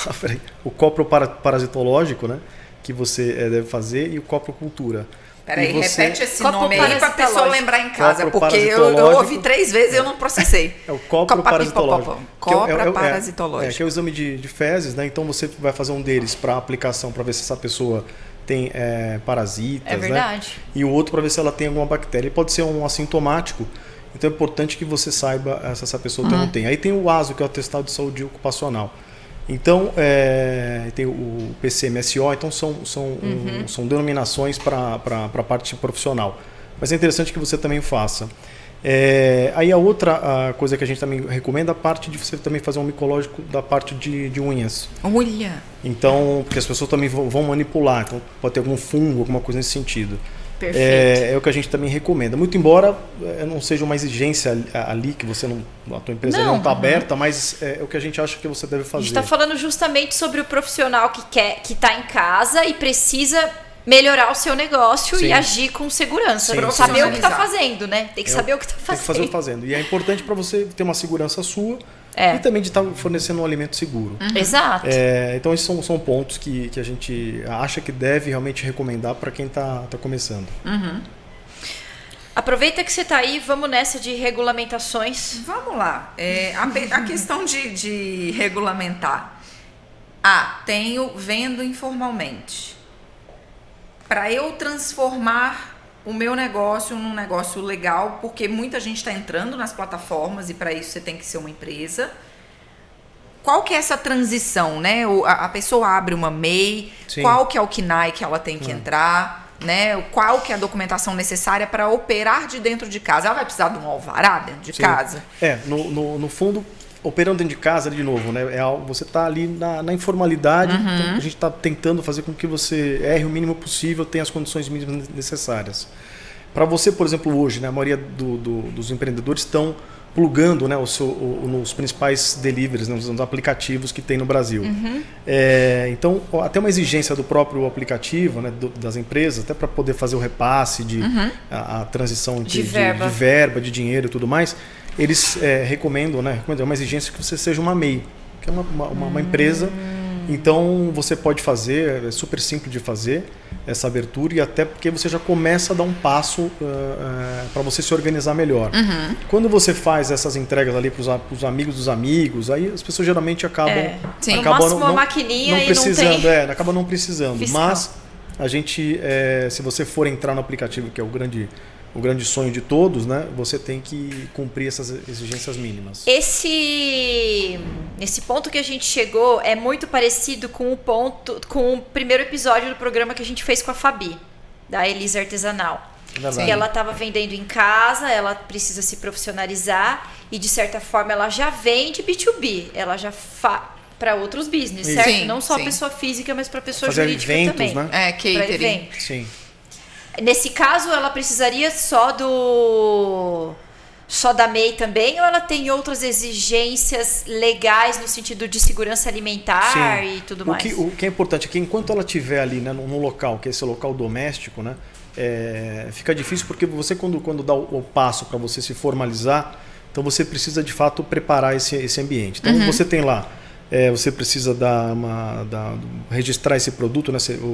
copro, peraí, o copro para- parasitológico, né? Que você é, deve fazer e o coprocultura. Peraí, E você- repete esse Copo nome aí pra parasitológico. pessoa lembrar em casa, Copro porque eu, eu ouvi três vezes e eu não processei. É o copro Copa- parasitológico. Copra Que é o- é o- é- parasitológico. É, que é o exame de, de fezes, né? Então você vai fazer um deles para aplicação, para ver se essa pessoa tem é, parasitas, É né? verdade. E o outro para ver se ela tem alguma bactéria. Ele pode ser um assintomático, então é importante que você saiba se essa pessoa tem ou Uhum. não tem. Aí tem o ASO, que é o atestado de saúde ocupacional. Então, é, tem o PCMSO, então são, são, Uhum. um- são denominações para a parte profissional. Mas é interessante que você também faça. É, aí a outra a coisa que a gente também recomenda é a parte de você também fazer um micológico da parte de, de unhas. Olha. Então, porque as pessoas também vão vão manipular, então pode ter algum fungo, alguma coisa nesse sentido. Perfeito. É, é o que a gente também recomenda. Muito embora é, não seja uma exigência ali- que você não, a tua empresa Não, está aberta, mas é, o que a gente acha que você deve A fazer. gente está falando justamente sobre o profissional que quer, que está em casa e precisa melhorar o seu negócio Sim. e agir com segurança. Sim, Não saber o que está fazendo, né? Tem que É, saber o que está Tem fazendo. que fazer o fazendo. E é importante para você ter uma segurança sua É. e também de estar fornecendo um alimento seguro. Exato. É, então, esses são, são pontos que, que a gente acha que deve realmente recomendar para quem está tá começando. Aproveita que você está aí, vamos nessa de regulamentações. Vamos lá. É, a, a questão de, de regulamentar. Ah, tenho vendo informalmente. Para eu transformar o meu negócio num negócio legal, porque muita gente está entrando nas plataformas e para isso você tem que ser uma empresa. Qual que é essa transição, né? A, pessoa abre uma MEI, Sim. qual que é o KNAI que ela tem que entrar, né? Qual que é a documentação necessária para operar de dentro de casa? Ela vai precisar de um alvará dentro de Sim. casa? É, no, no, no fundo, operando dentro de casa, de novo, né? É algo, você está ali na, na informalidade, Uhum. então a gente está tentando fazer com que você erre o mínimo possível, tenha as condições mínimas necessárias. Para você, por exemplo, hoje, né, a maioria do- do- dos empreendedores estão plugando né, o seu, o- nos principais deliveries, né, nos, aplicativos que tem no Brasil. Uhum. É, então, até uma exigência do próprio aplicativo, né, do- das empresas, até para poder fazer o repasse, de, a, a transição entre, De verba. de verba, de dinheiro e tudo mais, eles é, recomendam, né? recomendam, É uma exigência que você seja uma MEI, que é uma, uma, uma- uma empresa. Então você pode fazer, é super simples de fazer essa abertura e até porque você já começa a dar um passo uh, uh, para você se organizar melhor. Uhum. Quando você faz essas entregas ali para os amigos dos amigos, aí as pessoas geralmente acabam, É. Sim. Acabam máximo uma maquininha não e precisando, não tem é, acaba não precisando. fiscal. Mas a gente, é, se você for entrar no aplicativo, que é o grande, o grande sonho de todos, né, você tem que cumprir essas exigências mínimas. Esse esse ponto que a gente chegou é muito parecido com o ponto com o primeiro episódio do programa que a gente fez com a Fabi, da Elisa Artesanal. Verdade. Que ela estava vendendo em casa, ela precisa se profissionalizar e de certa forma ela já vende B2B, ela já fa para outros business, Isso. certo? Sim, Não só sim. pessoa física, mas para pessoa Fazer jurídica eventos, também. né? É, Pra catering. evento. Sim. Nesse caso, ela precisaria só do só da MEI também ou ela tem outras exigências legais no sentido de segurança alimentar Sim. e tudo o mais? Que, o que é importante é que enquanto ela estiver ali né, no, local, que é esse local doméstico, né, é, fica difícil porque você quando, quando dá o, o passo para você se formalizar, então você precisa de fato preparar esse, esse ambiente. Então você tem lá, é, você precisa dar uma, dar- registrar esse produto, né, o,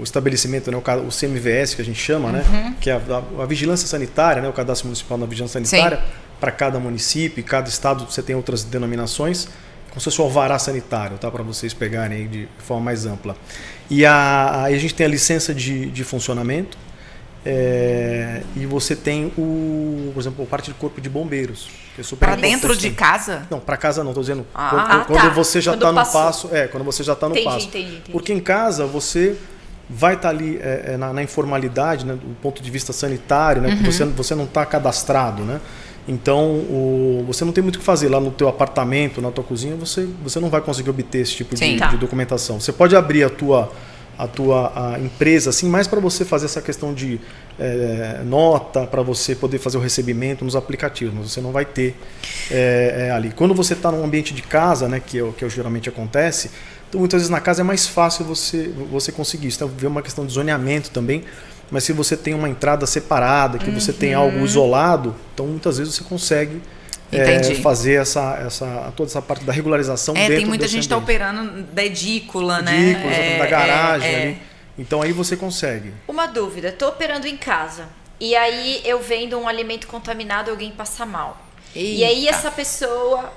o estabelecimento, né, o, o CMVS que a gente chama, né, que é a, a- a vigilância sanitária, né, o cadastro municipal da vigilância sanitária, para cada município, cada estado você tem outras denominações como se fosse o alvará sanitário, tá? Para vocês pegarem de forma mais ampla. E a, aí a gente tem a licença de, de funcionamento é, e você tem o, por exemplo, a parte do corpo de bombeiros, que é super Pra dentro de casa? Não, para casa não, estou dizendo Ah, quando, ah, quando tá. você já Quando está no passou. passo, é, quando você já está no Entendi, passo. entendi, entendi. Porque em casa você vai estar ali é, é, na, na informalidade, né, do ponto de vista sanitário, né, Uhum. você, você não está cadastrado, né? Então, o- você não tem muito o que fazer lá no teu apartamento, na tua cozinha, você, você não vai conseguir obter esse tipo de, Sim. Tá. de documentação. Você pode abrir a tua, a tua a empresa, assim, mais para você fazer essa questão de é, nota, para você poder fazer o recebimento nos aplicativos, mas você não vai ter é, é, ali. Quando você está num ambiente de casa, né, que é o que geralmente acontece, então muitas vezes na casa é mais fácil você, você conseguir isso. Então, vê uma questão de zoneamento também, mas se você tem uma entrada separada, que você tem Uhum. algo isolado, então muitas vezes você consegue é, fazer essa, essa, toda essa parte da regularização É, dentro tem muita gente que tá ambiente. operando da edícula, né? Ridículo, É, da garagem é, é. ali. Então aí você consegue. Uma dúvida, tô operando em casa e aí eu vendo um alimento contaminado e alguém passa mal. E aí Eita. essa pessoa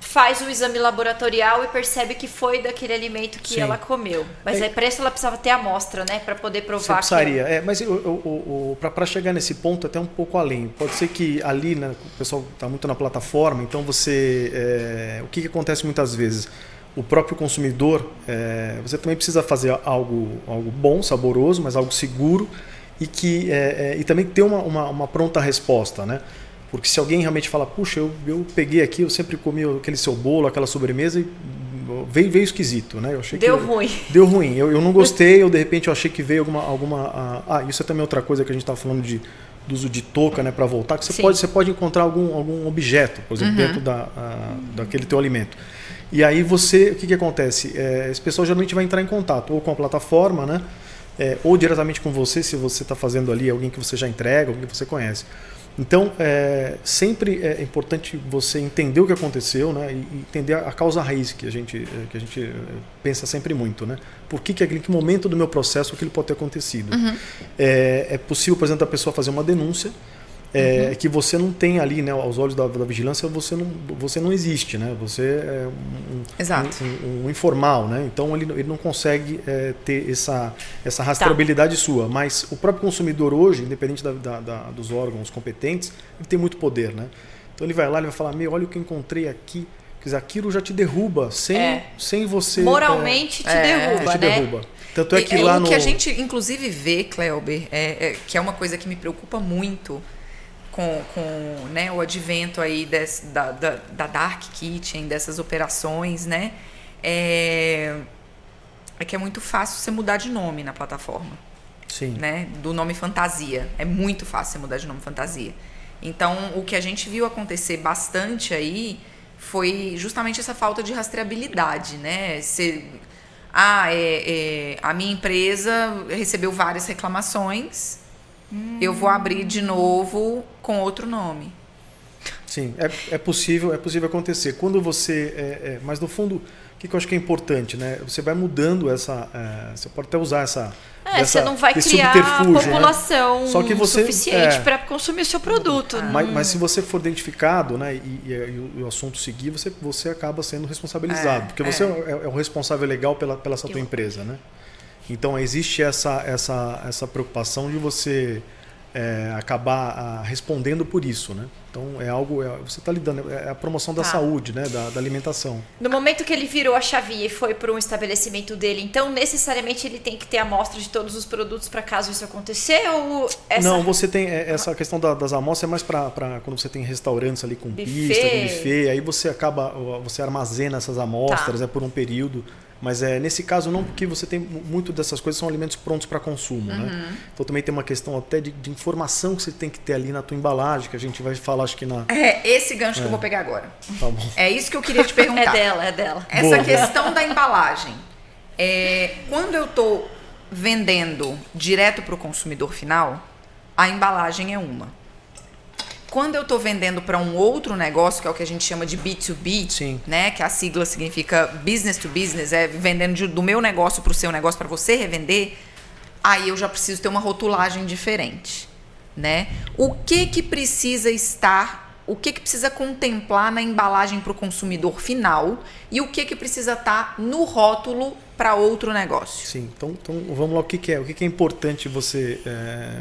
faz o exame laboratorial e percebe que foi daquele alimento que Sim. ela comeu. Mas É. aí para isso ela precisava ter a amostra, né, para poder provar que precisaria. É, mas para chegar nesse ponto, até um pouco além. Pode ser que ali, né, o pessoal está muito na plataforma, então você. é, o que, que acontece muitas vezes? O próprio consumidor, é, você também precisa fazer algo, algo bom, saboroso, mas algo seguro e que é, é, e também ter uma, uma, uma pronta resposta, né? Porque se alguém realmente fala, puxa, eu, eu peguei aqui, eu sempre comi aquele seu bolo, aquela sobremesa e veio, veio esquisito, né? Eu achei deu que, ruim. Deu ruim. Eu, eu não gostei, eu de repente eu achei que veio alguma. alguma ah, isso é também outra coisa que a gente estava falando de, do uso de touca, né, para voltar, que você Sim. pode, você pode encontrar algum, algum objeto, por exemplo, dentro da, ah, daquele teu alimento. E aí você, o que, que acontece? É, esse pessoal geralmente vai entrar em contato ou com a plataforma, né? é, ou diretamente com você, se você está fazendo ali alguém que você já entrega, alguém que você conhece. Então, é, sempre é importante você entender o que aconteceu né, e entender a, causa raiz que a gente, é, que a gente é, pensa sempre muito. Né? Por que, que aquele- que momento do meu processo aquilo pode ter acontecido? É, é possível, por exemplo, a pessoa fazer uma denúncia é, que você não tem ali, né, aos olhos da, da vigilância, você não, você não existe, né? Você é um, um- Exato. um, um informal, né? Então ele, ele não consegue é, ter essa, essa rastreabilidade sua. Mas o próprio consumidor hoje, independente da, da- da- dos órgãos competentes, ele tem muito poder, né? Então ele vai lá e vai falar, meu, olha o que eu encontrei aqui. Quer dizer, aquilo já te derruba, sem, É. sem você... Moralmente te É, é, derruba, te né? derruba. Tanto é que e lá o no... que a gente, inclusive, vê, Cleuber, é, é- que é uma coisa que me preocupa muito com, com né, o advento aí desse- da, da, da Dark Kitchen, dessas operações, né? É, é que é muito fácil você mudar de nome na plataforma Sim. né, do nome fantasia. É muito fácil você mudar de nome fantasia. Então, o que a gente viu acontecer bastante aí foi justamente essa falta de rastreabilidade, né? Você, ah, é, é, a minha empresa recebeu várias reclamações, eu vou abrir de novo com outro nome. Sim, é, é possível, é possível acontecer. Quando você, é, é, mas no fundo, que, que eu acho que é importante, né? Você vai mudando essa. É, você pode até usar essa. É, dessa, você não vai criar né? população Só que você- suficiente é. para consumir o seu produto. Mas, mas se você for identificado né, e, e- e o- e o assunto seguir, você, você acaba sendo responsabilizado. É, porque é. você é, é o responsável legal pela, pela essa tua Eu- empresa. Né? Então existe essa, essa, essa preocupação de você é, acabar ah, respondendo por isso. Né? Então é algo. é- você está lidando. É a promoção da Tá. saúde, né, da, da alimentação. No momento que ele virou a chavinha e foi para um estabelecimento dele, então necessariamente ele tem que ter amostra de todos os produtos para caso isso acontecer ou essa Não, você tem é, essa questão da- das amostras é mais para quando você tem restaurantes ali com Buffet. pista, com buffet, aí você acaba você armazena essas amostras Tá. é por um período, mas é nesse caso não porque você tem mu- muito dessas coisas são alimentos prontos para consumo, Uhum. né? Então também tem uma questão até de, de informação que você tem que ter ali na tua embalagem, que a gente vai falar acho que na É esse gancho que eu vou pegar agora. tá bom. É isso que eu queria te perguntar. é dela, é dela. Essa Boa. questão da embalagem. É, quando eu estou vendendo direto para o consumidor final, a embalagem é uma. Quando eu estou vendendo para um outro negócio, que é o que a gente chama de B2B, Sim. né, que a sigla significa business to business, é vendendo de- do meu negócio para o seu negócio para você revender, aí eu já preciso ter uma rotulagem diferente, né? O que que precisa estar, o que que precisa contemplar na embalagem para o consumidor final e o que que precisa estar no rótulo para outro negócio? Sim, então, então vamos lá, o que, que é? O que, que é importante você, é,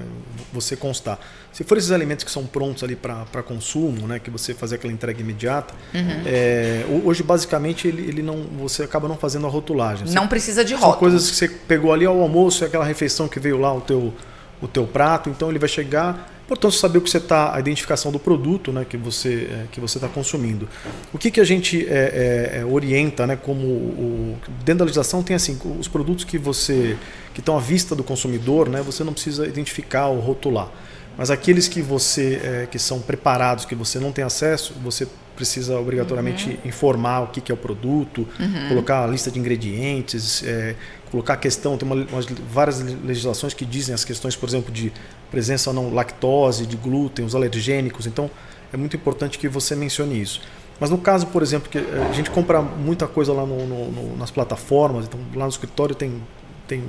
você constar? Se for esses alimentos que são prontos ali para consumo, né, que você fazer aquela entrega imediata, Uhum. é, ho- hoje basicamente ele, ele não, você acaba não fazendo a rotulagem. Você- Não precisa de são rótulo. coisas que você pegou ali ao almoço, é aquela refeição que veio lá o teu, o teu prato, então ele vai chegar. Portanto, saber o que você está, a identificação do produto né, que você é, que você está consumindo. O que, que a gente é, é, é, orienta, né, como o, dentro da legislação tem assim, os produtos que você que estão à vista do consumidor, né, você não precisa identificar ou rotular. Mas aqueles que você é, que são preparados, que você não tem acesso, você precisa obrigatoriamente informar o que, que é o produto, colocar a lista de ingredientes, é, colocar a questão, tem uma, umas, várias legislações que dizem as questões, por exemplo, de presença ou não lactose, de glúten, os alergênicos. Então é muito importante que você mencione isso. Mas no caso, por exemplo, que eh, a gente compra muita coisa lá no- no- no- nas plataformas, então lá no escritório tem, tem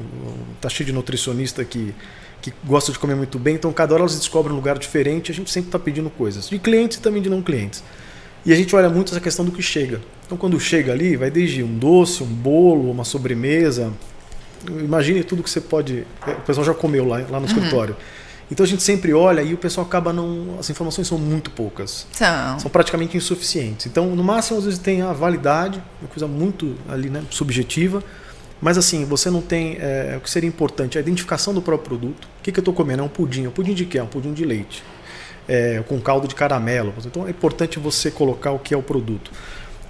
tá cheio de nutricionista que, que gosta de comer muito bem, então cada hora elas descobrem um lugar diferente, a gente sempre está pedindo coisas, de clientes e também de não clientes. E a gente olha muito essa questão do que chega. Então quando chega ali, vai desde um doce, um bolo, uma sobremesa, imagine tudo que você pode. O pessoal já comeu lá, lá no escritório. Então a gente sempre olha e o pessoal acaba não. As informações são muito poucas. São. São praticamente insuficientes. Então, no máximo, às vezes tem a validade, uma coisa muito ali, né, subjetiva. Mas assim, você não tem. é, o que seria importante é a identificação do próprio produto. O que, que eu estou comendo? É um pudim. É um pudim de quê? É um pudim de leite. É, com caldo de caramelo. Então é importante você colocar o que é o produto.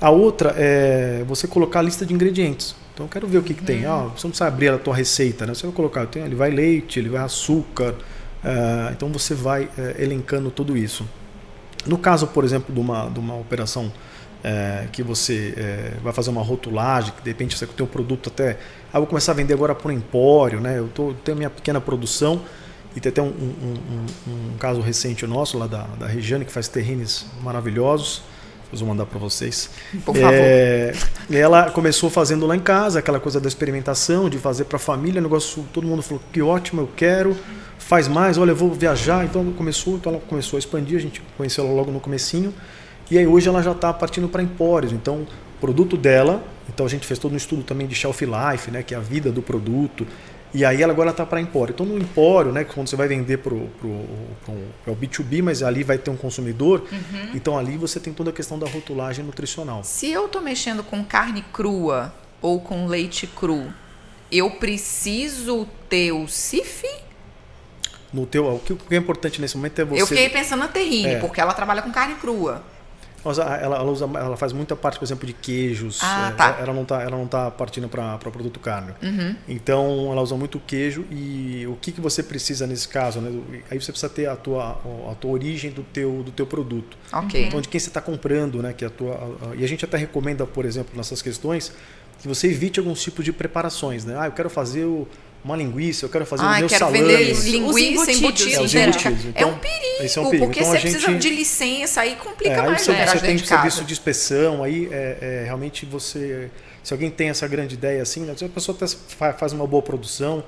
A outra é você colocar a lista de ingredientes. Então eu quero ver o que, que tem. Ah, você não precisa abrir a tua receita, né? Você vai colocar, tem, ele vai leite, ele vai açúcar. ah, então você vai eh, elencando tudo isso. No caso, por exemplo, de uma, de uma operação eh, que você eh, vai fazer uma rotulagem, que de repente você tem um produto até. Ah, vou começar a vender agora o empório, né? Eu tô, tenho minha pequena produção e tem até um, um- um- um caso recente nosso lá da, da Regiane, que faz terrines maravilhosos. Depois vou mandar para vocês. Por favor. É, e ela começou fazendo lá em casa, aquela coisa da experimentação, de fazer para a família, negócio, todo mundo falou que ótimo, eu quero, faz mais, olha, eu vou viajar, então começou, então ela começou a expandir, a gente conheceu ela logo no comecinho, e aí hoje ela já está partindo para empórios, então produto dela, então a gente fez todo um estudo também de shelf life, né, que é a vida do produto, e aí ela agora está para empório. Então no empório, né, quando você vai vender para o é B2B, mas ali vai ter um consumidor, então ali você tem toda a questão da rotulagem nutricional. Se eu tô mexendo com carne crua ou com leite cru, eu preciso ter o CIF? No teu, o que o que é importante nesse momento é você. Eu fiquei pensando na terrine, É. porque ela trabalha com carne crua. Ela, ela, usa, ela faz muita parte, por exemplo, de queijos. Ah, é, tá. Ela não está ela não tá partindo para produto carne. Uhum. Então, ela usa muito queijo e o que, que você precisa nesse caso? Né? Aí você precisa ter a tua, a tua origem do teu, do teu produto. Ok. Então, de quem você está comprando, né? Que é a tua, a- a- e a gente até recomenda, por exemplo, nessas questões, que você evite alguns tipos de preparações. Né? Ah, eu quero fazer o, uma linguiça, eu quero fazer o Ah, meu quero salame. vender Os linguiça, embutidos, embutidos, É, os né? embutidos. é Então, um perigo, esse é um perigo. porque Então, você a gente- precisa de licença, aí complica É, aí mais você, a você tem serviço de inspeção, aí é, é, realmente você. Se alguém tem essa grande ideia assim, né, a pessoa até fa- faz uma boa produção,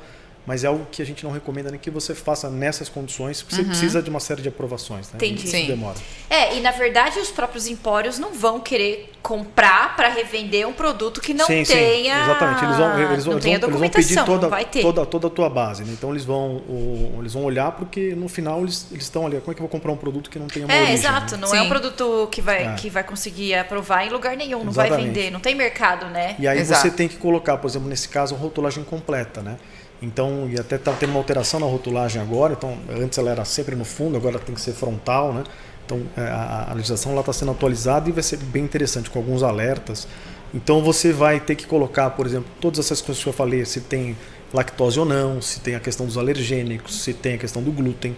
mas é algo que a gente não recomenda nem que você faça nessas condições, porque você precisa de uma série de aprovações. Né? Entendi. E Isso Sim. demora. É, e na verdade os próprios empórios não vão querer comprar para revender um produto que não sim, tenha. sim, exatamente. Eles vão, eles vão, eles vão, tenha eles vão documentação, pedir toda, toda, toda a tua base. Né? Então eles vão, o- eles vão olhar porque no final eles eles estão ali. Como é que eu vou comprar um produto que não tem uma É, origem? exato. né? Não é um Sim. produto que vai, É. que vai conseguir aprovar em lugar nenhum. Não vai Exatamente. vender. Não tem mercado, né? E aí Exato. você tem que colocar, por exemplo, nesse caso, a rotulagem completa, né? Então, e até está tendo uma alteração na rotulagem agora, então antes ela era sempre no fundo, agora tem que ser frontal, né? Então é, a, a legislação está sendo atualizada e vai ser bem interessante, com alguns alertas. Então você vai ter que colocar, por exemplo, todas essas coisas que eu falei, se tem lactose ou não, se tem a questão dos alergênicos, se tem a questão do glúten.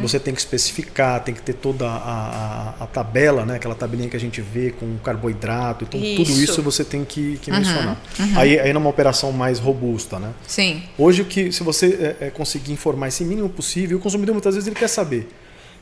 Você tem que especificar, tem que ter toda a, a, a tabela, né? aquela tabelinha que a gente vê com carboidrato. Então tudo Isso. isso você tem que, que mencionar. Aí, aí numa operação mais robusta. Né? Sim. Hoje, que, se você é, é, conseguir informar esse mínimo possível, o consumidor muitas vezes ele quer saber.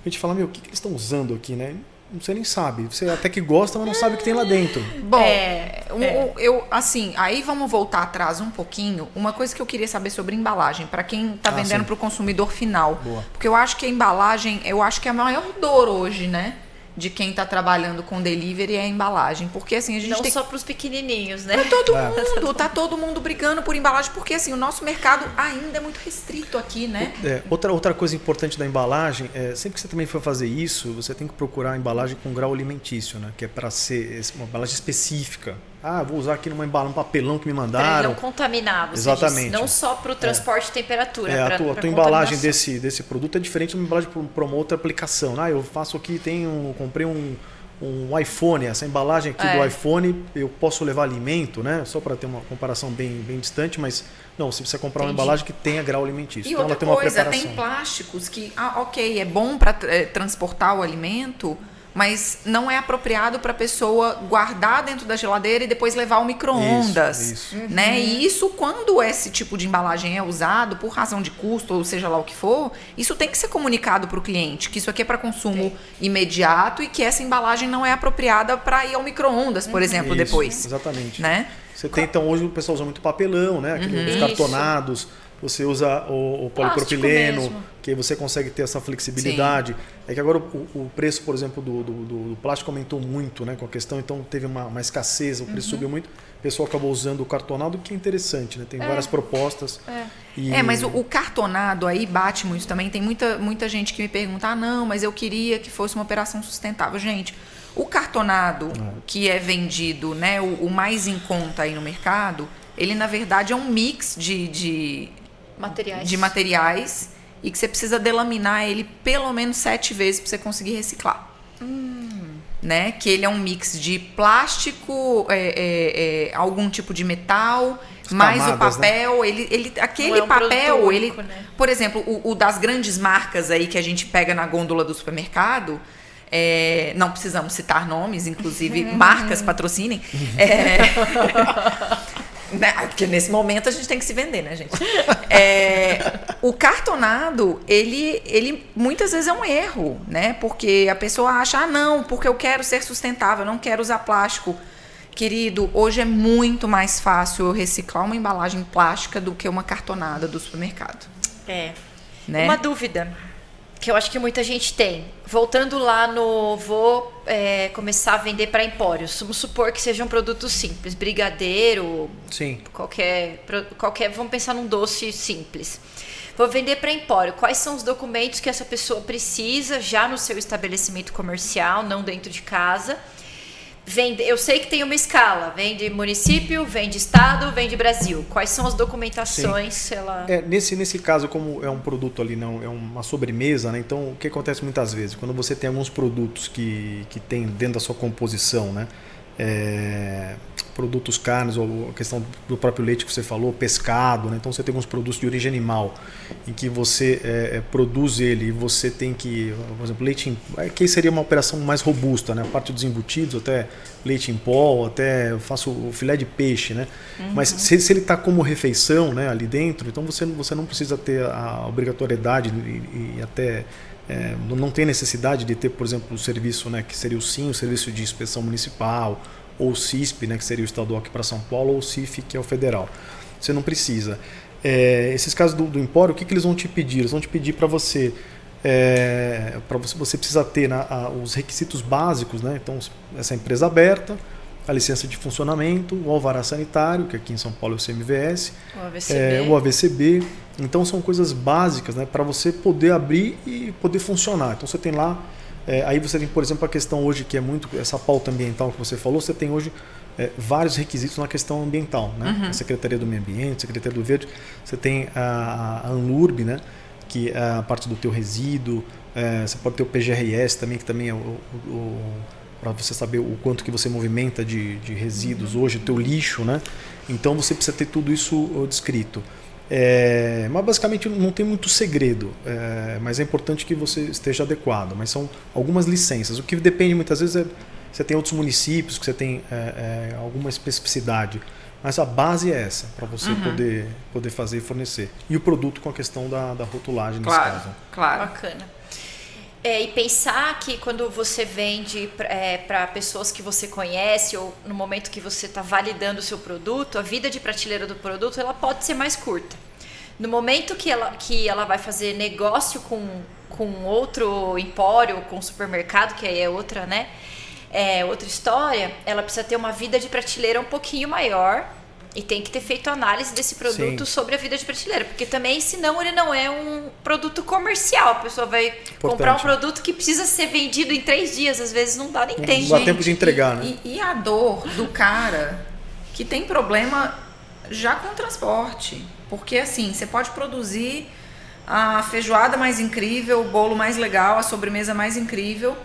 A gente fala, meu, o que, que eles estão usando aqui, né? Você nem sabe. Você até que gosta, mas não sabe o que tem lá dentro. Bom, É, um- é. eu assim, aí vamos voltar atrás um pouquinho. Uma coisa que eu queria saber sobre embalagem, para quem está Ah, vendendo para o consumidor final. Boa. Porque eu acho que a embalagem, eu acho que é a maior dor hoje, né? De quem está trabalhando com delivery é a embalagem. Porque assim, a gente Não tem só para os pequenininhos, né? Tá todo É. mundo, tá todo mundo brigando por embalagem, porque assim, o nosso mercado ainda é muito restrito aqui, né? É, outra, outra coisa importante da embalagem é sempre que você também for fazer isso, você tem que procurar a embalagem com grau alimentício, né? Que é para ser uma embalagem específica. Ah, vou usar aqui numa embalagem, um papelão que me mandaram. não contaminar, você Exatamente. diz. Não só para o transporte de temperatura. É, a pra- tua, a pra tua embalagem desse, desse produto é diferente de uma embalagem para uma outra aplicação. Ah, eu faço aqui, tenho, comprei um, um iPhone, essa embalagem aqui É. do iPhone, eu posso levar alimento, né? Só para ter uma comparação bem, bem distante, mas não, se você comprar uma Entendi. embalagem que tenha grau alimentício. E então outra ela tem uma coisa, preparação. tem plásticos que, ah, ok, é bom para transportar o alimento, mas não é apropriado para a pessoa guardar dentro da geladeira e depois levar ao micro-ondas. Isso, isso. Né? E isso, quando esse tipo de embalagem é usado, por razão de custo, ou seja lá o que for, isso tem que ser comunicado para o cliente, que isso aqui é para consumo imediato e que essa embalagem não é apropriada para ir ao micro-ondas, por exemplo, Isso, depois. Exatamente. Né? Você tem, então, hoje o pessoal usa muito papelão, né? Aqueles Isso. cartonados. Você usa o, o polipropileno, que você consegue ter essa flexibilidade. É que agora o, o preço, por exemplo, do, do, do- plástico aumentou muito né, com a questão, então teve uma, uma escassez, o Uhum. preço subiu muito. O pessoal acabou usando o cartonado, que é interessante, né? Tem várias propostas. E- É, mas o, o cartonado aí bate muito também. Tem muita, muita gente que me pergunta: ah, não, mas eu queria que fosse uma operação sustentável. Gente, o cartonado que é vendido, né, o, o mais em conta aí no mercado, ele na verdade é um mix de, de, Materiais. de materiais e que você precisa delaminar ele pelo menos sete vezes para você conseguir reciclar. Né? Que ele é um mix de plástico, é, é, é, algum tipo de metal, mais o né? papel. Ele, ele, aquele é um papel, ele, único, né? por exemplo, o, o das grandes marcas aí que a gente pega na gôndola do supermercado. é, não precisamos citar nomes, inclusive marcas patrocinem. Né, Porque nesse momento a gente tem que se vender, né, gente? É, o cartonado, ele, ele muitas vezes é um erro, né? Porque a pessoa acha, ah, não, porque eu quero ser sustentável, eu não quero usar plástico. Querido, hoje é muito mais fácil eu reciclar uma embalagem plástica do que uma cartonada do supermercado. É. Né? Uma dúvida que eu acho que muita gente tem. Voltando lá no vou é, começar a vender para empórios. Vamos supor que seja um produto simples, brigadeiro, Sim. qualquer, qualquer. Vamos pensar num doce simples. Vou vender para empório. Quais são os documentos que essa pessoa precisa já no seu estabelecimento comercial, não dentro de casa? Vende, eu sei que tem uma escala, vem de município, vem de estado, vem de Brasil. Quais são as documentações? Ela... É, nesse, nesse caso, como é um produto ali, não é uma sobremesa, né? Então, o que acontece muitas vezes? Quando você tem alguns produtos que, que tem dentro da sua composição, né? É, produtos carnes, ou a questão do próprio leite que você falou, pescado, né? então você tem alguns produtos de origem animal, em que você é, é produz ele e você tem que, por exemplo, leite em, que seria uma operação mais robusta, né? a parte dos embutidos, até leite em pó, até eu faço o filé de peixe, né? Uhum. Mas se, se ele está como refeição né, ali dentro, então você, você não precisa ter a obrigatoriedade e, e até é, não tem necessidade de ter, por exemplo, o serviço, né, que seria o SIM, o Serviço de Inspeção Municipal, ou o CISP, né, que seria o estadual aqui para São Paulo, ou o CIF, que é o federal. Você não precisa. É, esses casos do, do Empório, o que, que eles vão te pedir? Eles vão te pedir para você, é, para você, você precisa ter né, os requisitos básicos, né? Então, essa empresa aberta, a licença de funcionamento, o alvará sanitário, que aqui em São Paulo é o CMVS, o AVCB. É, o AVCB. Então, são coisas básicas né, para você poder abrir e poder funcionar. Então, você tem lá é, aí você tem, por exemplo, a questão hoje que é muito essa pauta ambiental que você falou, você tem hoje é, vários requisitos na questão ambiental, né? Uhum. A Secretaria do Meio Ambiente, a Secretaria do Verde, você tem a, a Anlurb, né? Que é a parte do teu resíduo, é, você pode ter o PGRS também, que também é o, o, o para você saber o quanto que você movimenta de, de resíduos uhum. hoje, o teu lixo, né? Então você precisa ter tudo isso descrito. É, mas basicamente não tem muito segredo, é, mas é importante que você esteja adequado. Mas são algumas licenças. O que depende muitas vezes é você tem outros municípios que você tem é, é alguma especificidade. Mas a base é essa, para você uhum. poder, poder fazer e fornecer. E o produto com a questão da, da rotulagem claro, nesse caso. Claro. Bacana. É, e pensar que quando você vende é, para pessoas que você conhece ou no momento que você está validando o seu produto, a vida de prateleira do produto ela pode ser mais curta. No momento que ela, que ela vai fazer negócio com, com outro empório, com supermercado, que aí é outra, né? É outra história, ela precisa ter uma vida de prateleira um pouquinho maior e tem que ter feito análise desse produto Sim. sobre a vida de prateleira, porque também, senão, ele não é um produto comercial. A pessoa vai Importante. comprar um produto que precisa ser vendido em três dias, às vezes não dá nem tempo. Não dá tempo de entregar, e, né? E, e a dor do cara que tem problema já com transporte. Porque assim, você pode produzir a feijoada mais incrível, o bolo mais legal, a sobremesa mais incrível,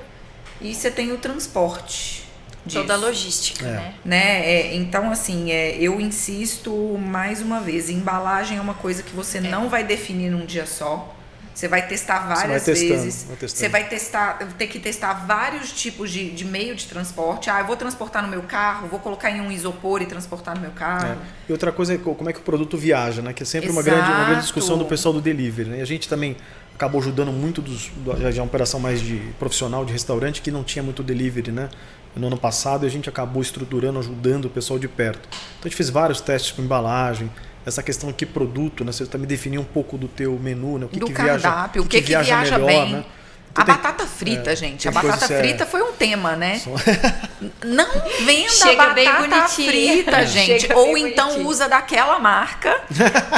e você tem o transporte. Disso, Toda a logística, é. né? né? É, então, assim, é, eu insisto mais uma vez: embalagem é uma coisa que você é. não vai definir num dia só. Você vai testar várias vai testando, vezes. Vai você vai testar, ter que testar vários tipos de, de, meio de transporte. Ah, eu vou transportar no meu carro, vou colocar em um isopor e transportar no meu carro. É. E outra coisa é como é que o produto viaja, né? Que é sempre uma grande, uma grande discussão do pessoal do delivery. Né? E a gente também acabou ajudando muito dos, de uma operação mais de profissional de restaurante que não tinha muito delivery, né? No ano passado a gente acabou estruturando, ajudando o pessoal de perto. Então a gente fez vários testes com embalagem, essa questão que produto, né? Você também definir um pouco do teu menu, né? O que do que cardápio, viaja, o que, que, que viaja, viaja melhor, bem. Né? Então, a tem, batata frita, é, gente. A batata frita é... foi um tema, né? Não venda Chega batata frita, gente. Chega Ou então bonitinho. usa daquela marca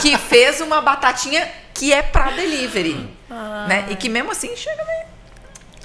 que fez uma batatinha que é para delivery. Ah. Né? E que mesmo assim chega bem.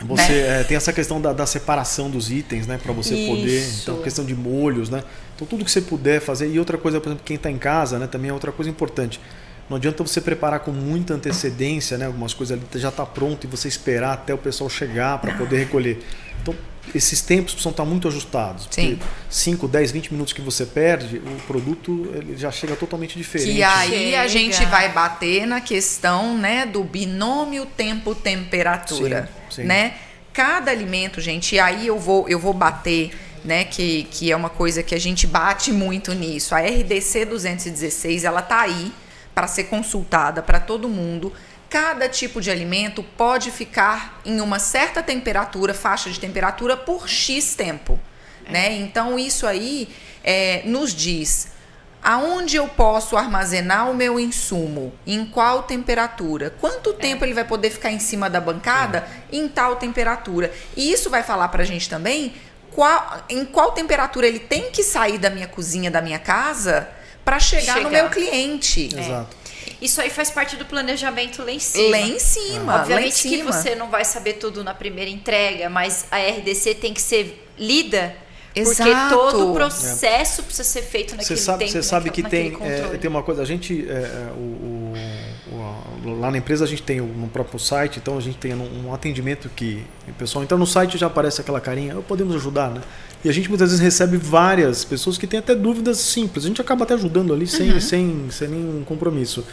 Você né? é, tem essa questão da, da, separação dos itens, né? Para você Isso. poder. Então, questão de molhos, né? Então, tudo que você puder fazer. E outra coisa, por exemplo, quem está em casa, né? Também é outra coisa importante. Não adianta você preparar com muita antecedência, né? Algumas coisas ali já está pronto e você esperar até o pessoal chegar para poder recolher. Então, esses tempos precisam estar muito ajustados. Sim. 5, 10, 20 minutos que você perde, o produto ele já chega totalmente diferente. E aí chega. a gente vai bater na questão né, do binômio tempo-temperatura. Sim, sim. Né? Cada alimento, gente, e aí eu vou, eu vou bater né, que, que é uma coisa que a gente bate muito nisso. A RDC 216, ela tá aí para ser consultada para todo mundo. Cada tipo de alimento pode ficar em uma certa temperatura, faixa de temperatura, por X tempo. É. Né? Então, isso aí é, nos diz aonde eu posso armazenar o meu insumo, em qual temperatura, quanto é. tempo ele vai poder ficar em cima da bancada, em tal temperatura. E isso vai falar para a gente também qual, em qual temperatura ele tem que sair da minha cozinha, da minha casa, para chegar, chegar, no meu cliente. Exato. Isso aí faz parte do planejamento lá em cima. Lá em cima. Obviamente em cima. que você não vai saber tudo na primeira entrega, mas a RDC tem que ser lida Exato. Porque todo o processo é. precisa ser feito naquele você sabe, tempo. Você sabe que tem, é, tem uma coisa, a gente, é, é o, o, o, lá na empresa a gente tem no próprio site, então a gente tem um, um atendimento que o pessoal entra no site e já aparece aquela carinha, podemos ajudar, né? E a gente muitas vezes recebe várias pessoas que têm até dúvidas simples. A gente acaba até ajudando ali sem, Uhum. sem, sem nenhum compromisso.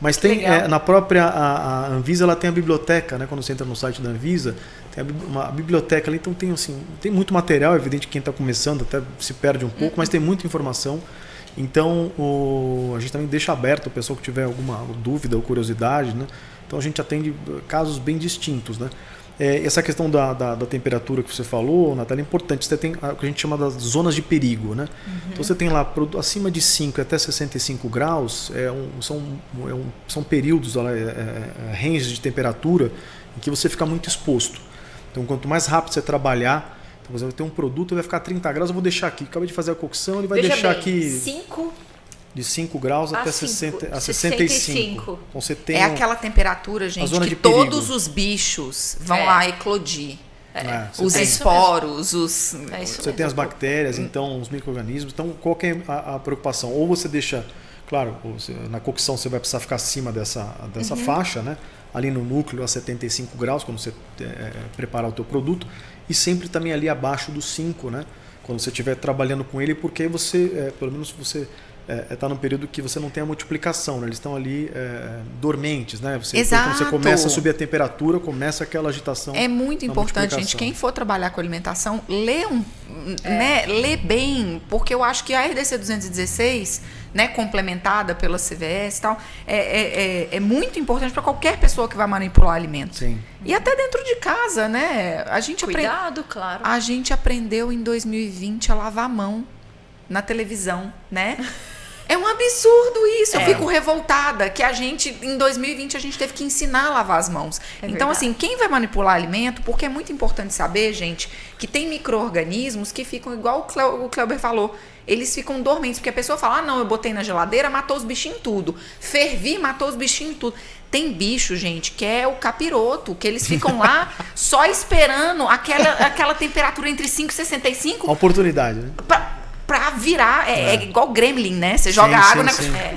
Mas tem é, na própria a, a Anvisa ela tem a biblioteca, né? Quando você entra no site da Anvisa, tem a, uma biblioteca ali, então tem assim, tem muito material, é evidente que quem está começando até se perde um pouco, mas tem muita informação. Então o, a gente também deixa aberto a pessoa que tiver alguma dúvida ou curiosidade, né? Então a gente atende casos bem distintos, né? É, essa questão da, da, da temperatura que você falou, Natália, é importante. Você tem o que a gente chama das zonas de perigo, né? Então você tem lá acima de 5 até 65 graus, é um, são, é um, são períodos, é, é, é, range de temperatura em que você fica muito exposto. Então quanto mais rápido você trabalhar, então, por exemplo, tem um produto, vai ficar 30 graus, eu vou deixar aqui. Acabei de fazer a cocção, ele vai Veja deixar bem, aqui 5 de 5 graus a até cinco- 60, a 65. 65. Então você tem É um- aquela temperatura, gente, zona que de perigo. todos os bichos vão É. lá eclodir. É, você Os tem- esporos, os. É Você mesmo. tem as bactérias, então os micro-organismos. Então, qual que é a, a preocupação? Ou você deixa, claro, na cocção você vai precisar ficar acima dessa, dessa faixa, né? ali no núcleo a 75 graus, quando você é, preparar o teu produto, e sempre também ali abaixo dos 5, né? quando você estiver trabalhando com ele, porque aí você, é, pelo menos você está num período que você não tem a multiplicação, né? eles estão ali é, dormentes. Né? Você, Exato. Quando você começa a subir a temperatura, começa aquela agitação. É muito a importante, gente. Quem for trabalhar com alimentação, lê, um, né, lê bem, porque eu acho que a RDC 216, né, complementada pela CVS e tal, é, é, é, é muito importante para qualquer pessoa que vai manipular alimento. Sim. E até dentro de casa, né? A gente, Cuidado, claro. a gente aprendeu em 2020 a lavar a mão na televisão, né? É um absurdo isso. Eu É. fico revoltada que a gente, em 2020, a gente teve que ensinar a lavar as mãos. É então, verdade. assim, quem vai manipular alimento, porque é muito importante saber, gente, que tem micro-organismos que ficam, igual o, Cleo, o Cleuber falou, eles ficam dormentes, porque a pessoa fala, ah, não, eu botei na geladeira, matou os bichinhos tudo. Fervi, matou os bichinhos tudo. Tem bicho, gente, que é o capiroto, que eles ficam lá só esperando aquela, aquela temperatura entre 5 e 65 A oportunidade, né? pra, pra virar. É, é É. igual gremlin, né? Você joga Sim, água sim, na. sim. É.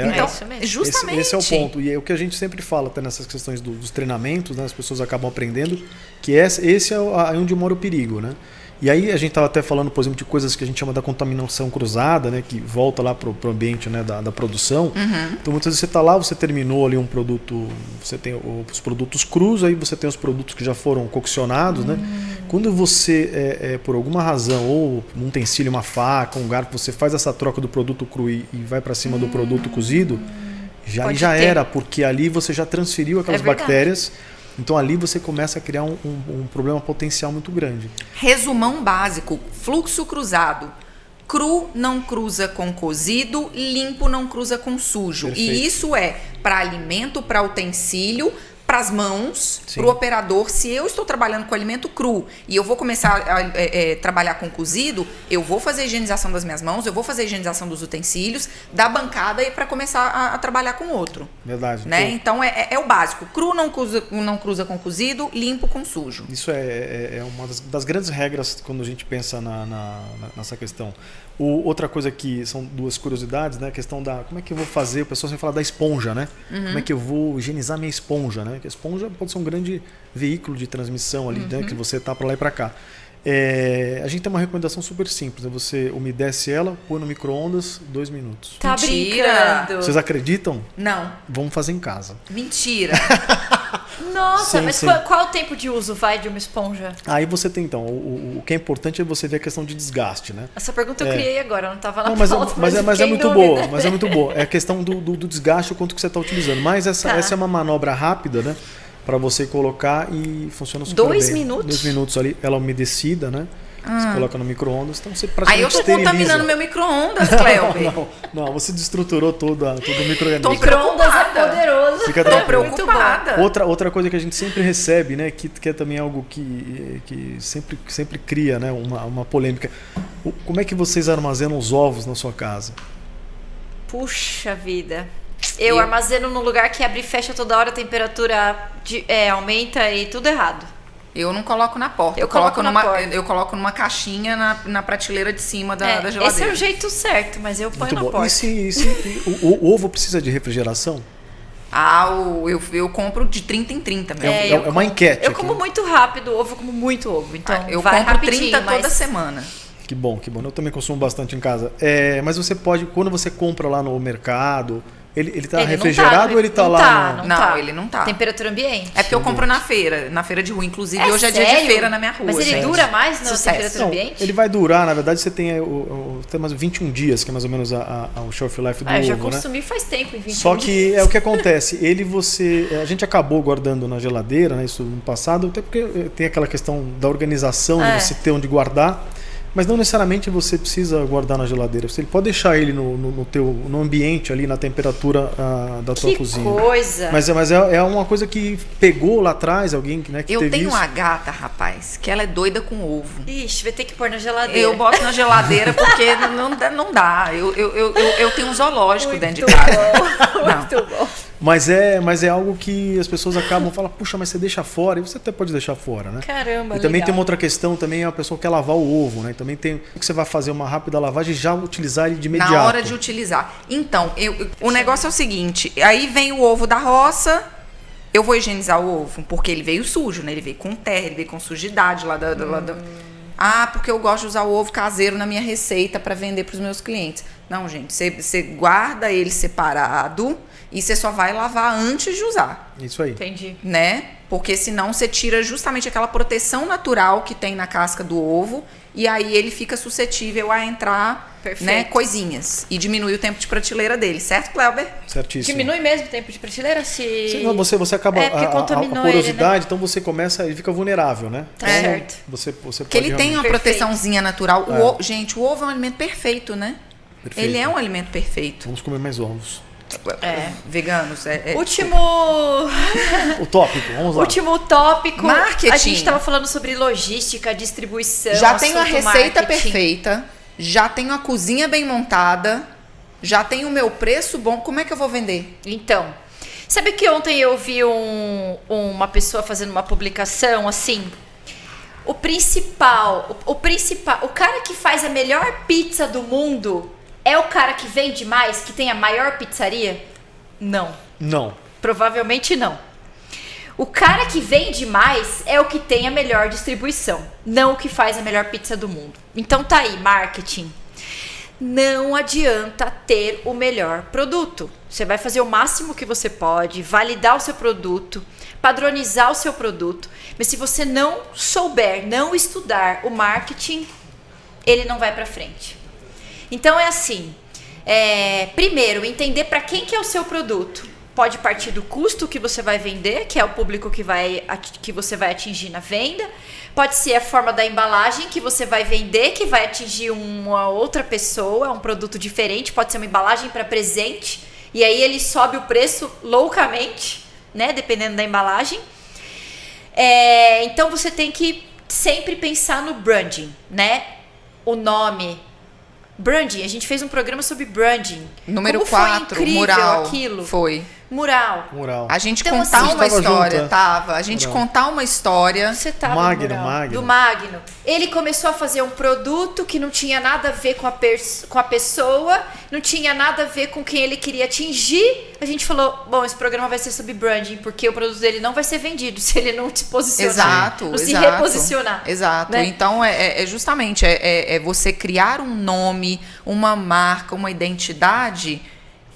É, Então, é isso mesmo. justamente. Esse, esse é o ponto. E é o que a gente sempre fala até nessas questões do- dos treinamentos, né? As pessoas acabam aprendendo que esse, esse é onde mora o perigo, né? E aí a gente estava até falando, por exemplo, de coisas que a gente chama da contaminação cruzada, né? Que volta lá pro, pro ambiente né? da, da produção. Uhum. Então muitas vezes você está lá, você terminou ali um produto, você tem o- os produtos crus, aí você tem os produtos que já foram coccionados, né? Hum. Quando você, é, é, por alguma razão, ou um utensílio, uma faca, um garfo, você faz essa troca do produto cru e, e vai para cima do produto cozido, já, Pode já ter. era, porque ali você já transferiu aquelas É verdade. Então ali você começa a criar um, um- um problema potencial muito grande. Resumão básico: fluxo cruzado. Cru não cruza com cozido, limpo não cruza com sujo. Perfeito. E isso é para alimento, para utensílio, para as mãos, para o operador. Se eu estou trabalhando com alimento cru e eu vou começar a é, é, trabalhar com cozido, eu vou fazer a higienização das minhas mãos, eu vou fazer a higienização dos utensílios, da bancada e para começar a, a trabalhar com outro. Verdade. Né? Então é, é- é o básico. Cru não cruza, não cruza com cozido, limpo com sujo. Isso é, é- é uma das, das grandes regras quando a gente pensa na- na- nessa questão. O- outra coisa que são duas curiosidades, né? A questão da como é que eu vou fazer, o pessoal sempre fala da esponja, né? Como é que eu vou higienizar minha esponja, né? Que a esponja pode ser um grande veículo de transmissão ali, né? Que você tá para lá e para cá. É, a gente tem uma recomendação super simples, né? Você umedece ela, põe no micro-ondas, dois minutos. Tá Mentira. brincando. Vocês acreditam? Não, Vamos fazer em casa. mentira. Nossa, Sim, mas sim. qual, qual o tempo de uso vai de uma esponja? Aí você tem então, o, o- que é importante é você ver a questão de desgaste, né? Essa pergunta eu É. criei agora, não tava na Não, mas, é, pauta, mas, é, eu mas é fiquei em muito dúvida. boa, mas é muito boa. É a questão do, do, do desgaste, o quanto que você está utilizando. Mas essa, Tá. essa é uma manobra rápida, né? Para você colocar e funciona super Dois bem. minutos? Dois minutos ali, ela umedecida, né? Você coloca no micro-ondas, então você Aí praticamente eu tô esteriliza. contaminando meu micro-ondas, Cleuber. Não, não, você destruturou toda, todo o microorganismo. Micro-ondas é poderoso. Fica. Muito preocupada. Outra, outra coisa que a gente sempre recebe, né, que, que é também algo que, que sempre, sempre cria né, uma, uma polêmica. O- Como é que vocês armazenam os ovos na sua casa? Puxa vida. Eu, Eu- armazeno num lugar que abre e fecha toda hora, a temperatura de- é, aumenta e tudo errado. Eu não coloco na porta. Eu Eu, coloco, numa, porta. eu coloco numa caixinha na, na prateleira de cima da, É, da esse é geladeira. o jeito certo, mas eu ponho Muito na bom. porta. E se, e se- o, o ovo precisa de refrigeração? Ah, o- eu, eu compro de 30 em 30 mesmo. É, É, é uma enquete. Eu aqui. como muito rápido ovo, eu como muito ovo. Então, Ah, eu vai compro rapidinho, 30 mas... toda semana. Que bom, que bom. Eu também consumo bastante em casa. É, mas você pode, quando você compra lá no mercado, ele, ele tá Ele não refrigerado no- ou ele tá não lá? Tá, no- não, Não, tá. ele não tá. Temperatura ambiente. É porque eu compro na feira, na feira de rua. Inclusive, É hoje é dia de sério? feira na minha rua. Mas ele gente. dura mais na Sucesso. temperatura Não, ambiente? ele vai durar, na verdade, você tem é, o, o, tem mais 21 dias, que é mais ou menos a, a, o shelf life do Ah, eu já ovo, né? consumi faz tempo em 20 Só que é o que acontece, ele você. A gente acabou guardando na geladeira, né? Isso no passado, até porque eh, tem aquela questão da organização, É. de você ter onde guardar. Mas não necessariamente você precisa guardar na geladeira. Você pode deixar ele no, no, no teu, no ambiente ali, na temperatura ah, da tua Que cozinha. coisa. Mas, é, mas é, é uma coisa que pegou lá atrás alguém que, né, que Eu teve tenho isso. uma gata, rapaz, que ela é doida com ovo. Ixi, vai ter que pôr na geladeira. Eu boto na geladeira porque não, dá- não dá. Eu, eu, eu, eu, eu tenho um zoológico Muito dentro de casa. bom, Não. Muito bom. Mas é, mas é algo que as pessoas acabam falando, puxa, mas você deixa fora, e você até pode deixar fora, né? Caramba, E também legal. tem uma outra questão, também a pessoa quer lavar o ovo, né? Também tem que você vai fazer uma rápida lavagem e já utilizar ele de imediato. Na hora de utilizar. Então, eu- o negócio é o seguinte: aí vem o ovo da roça. Eu vou higienizar o ovo, porque ele veio sujo, né? Ele veio com terra, ele veio com sujidade lá da. da- lá da- Ah, porque eu gosto de usar o ovo caseiro na minha receita para vender para os meus clientes. Não, gente, você- você guarda ele separado e você só vai lavar antes de usar Isso aí. Entendi. né? Porque senão você tira justamente aquela proteção natural que tem na casca do ovo e aí ele fica suscetível a entrar, Perfeito. né, coisinhas e diminui o tempo de prateleira dele, certo, Cleuber? Certíssimo. Diminui mesmo o tempo de prateleira se... Sim, não, você, você acaba É, a, a- a porosidade, ele, então você começa e fica vulnerável, né? Tá Então, certo. Você, você Porque ele tem uma Perfeito. proteçãozinha natural. É. o- gente, o ovo é um alimento perfeito, né? Perfeito. Ele é um alimento perfeito. Vamos comer mais ovos. É. Veganos. É, é- Último... O tópico, vamos lá. Último tópico. Marketing. A gente tava falando sobre logística, distribuição. Já tenho a receita marketing. perfeita, já tenho a cozinha bem montada, já tenho o meu preço bom. Como é que eu vou vender? Então, sabe que ontem eu vi um- uma pessoa fazendo uma publicação assim? O principal, o, o principal, o cara que faz a melhor pizza do mundo é o cara que vende mais, que tem a maior pizzaria? Não. Não. Provavelmente não. O cara que vende mais é o que tem a melhor distribuição, não o que faz a melhor pizza do mundo. Então tá aí, marketing. Não adianta ter o melhor produto. Você vai fazer o máximo que você pode, validar o seu produto, padronizar o seu produto, mas se você não souber, não estudar o marketing, ele não vai para frente. Então é assim, é, primeiro entender para quem que é o seu produto. Pode partir do custo que você vai vender, que é o público que, vai, que você vai atingir na venda. Pode ser a forma da embalagem que você vai vender, que vai atingir uma outra pessoa, um produto diferente. Pode ser uma embalagem para presente, e aí ele sobe o preço loucamente, né? Dependendo da embalagem. É, então você tem que sempre pensar no branding, né? O nome. Branding, a gente fez um programa sobre branding. Número Como foi 4, incrível mural. aquilo. Foi. Mural. Mural. A gente Então, contar assim, uma história, junto, é. tava. A gente Mural. contar uma história. Você tava Magno. Magno. Do Magno. Ele começou a fazer um produto que não tinha nada a ver com a, pers- com a pessoa, não tinha nada a ver com quem ele queria atingir. A gente falou: bom, esse programa vai ser sobre branding, porque o produto dele não vai ser vendido se ele não se posicionar. Exato, Não se exato. reposicionar. Exato. né? Então, é, é- é justamente é, é- é você criar um nome, uma marca, uma identidade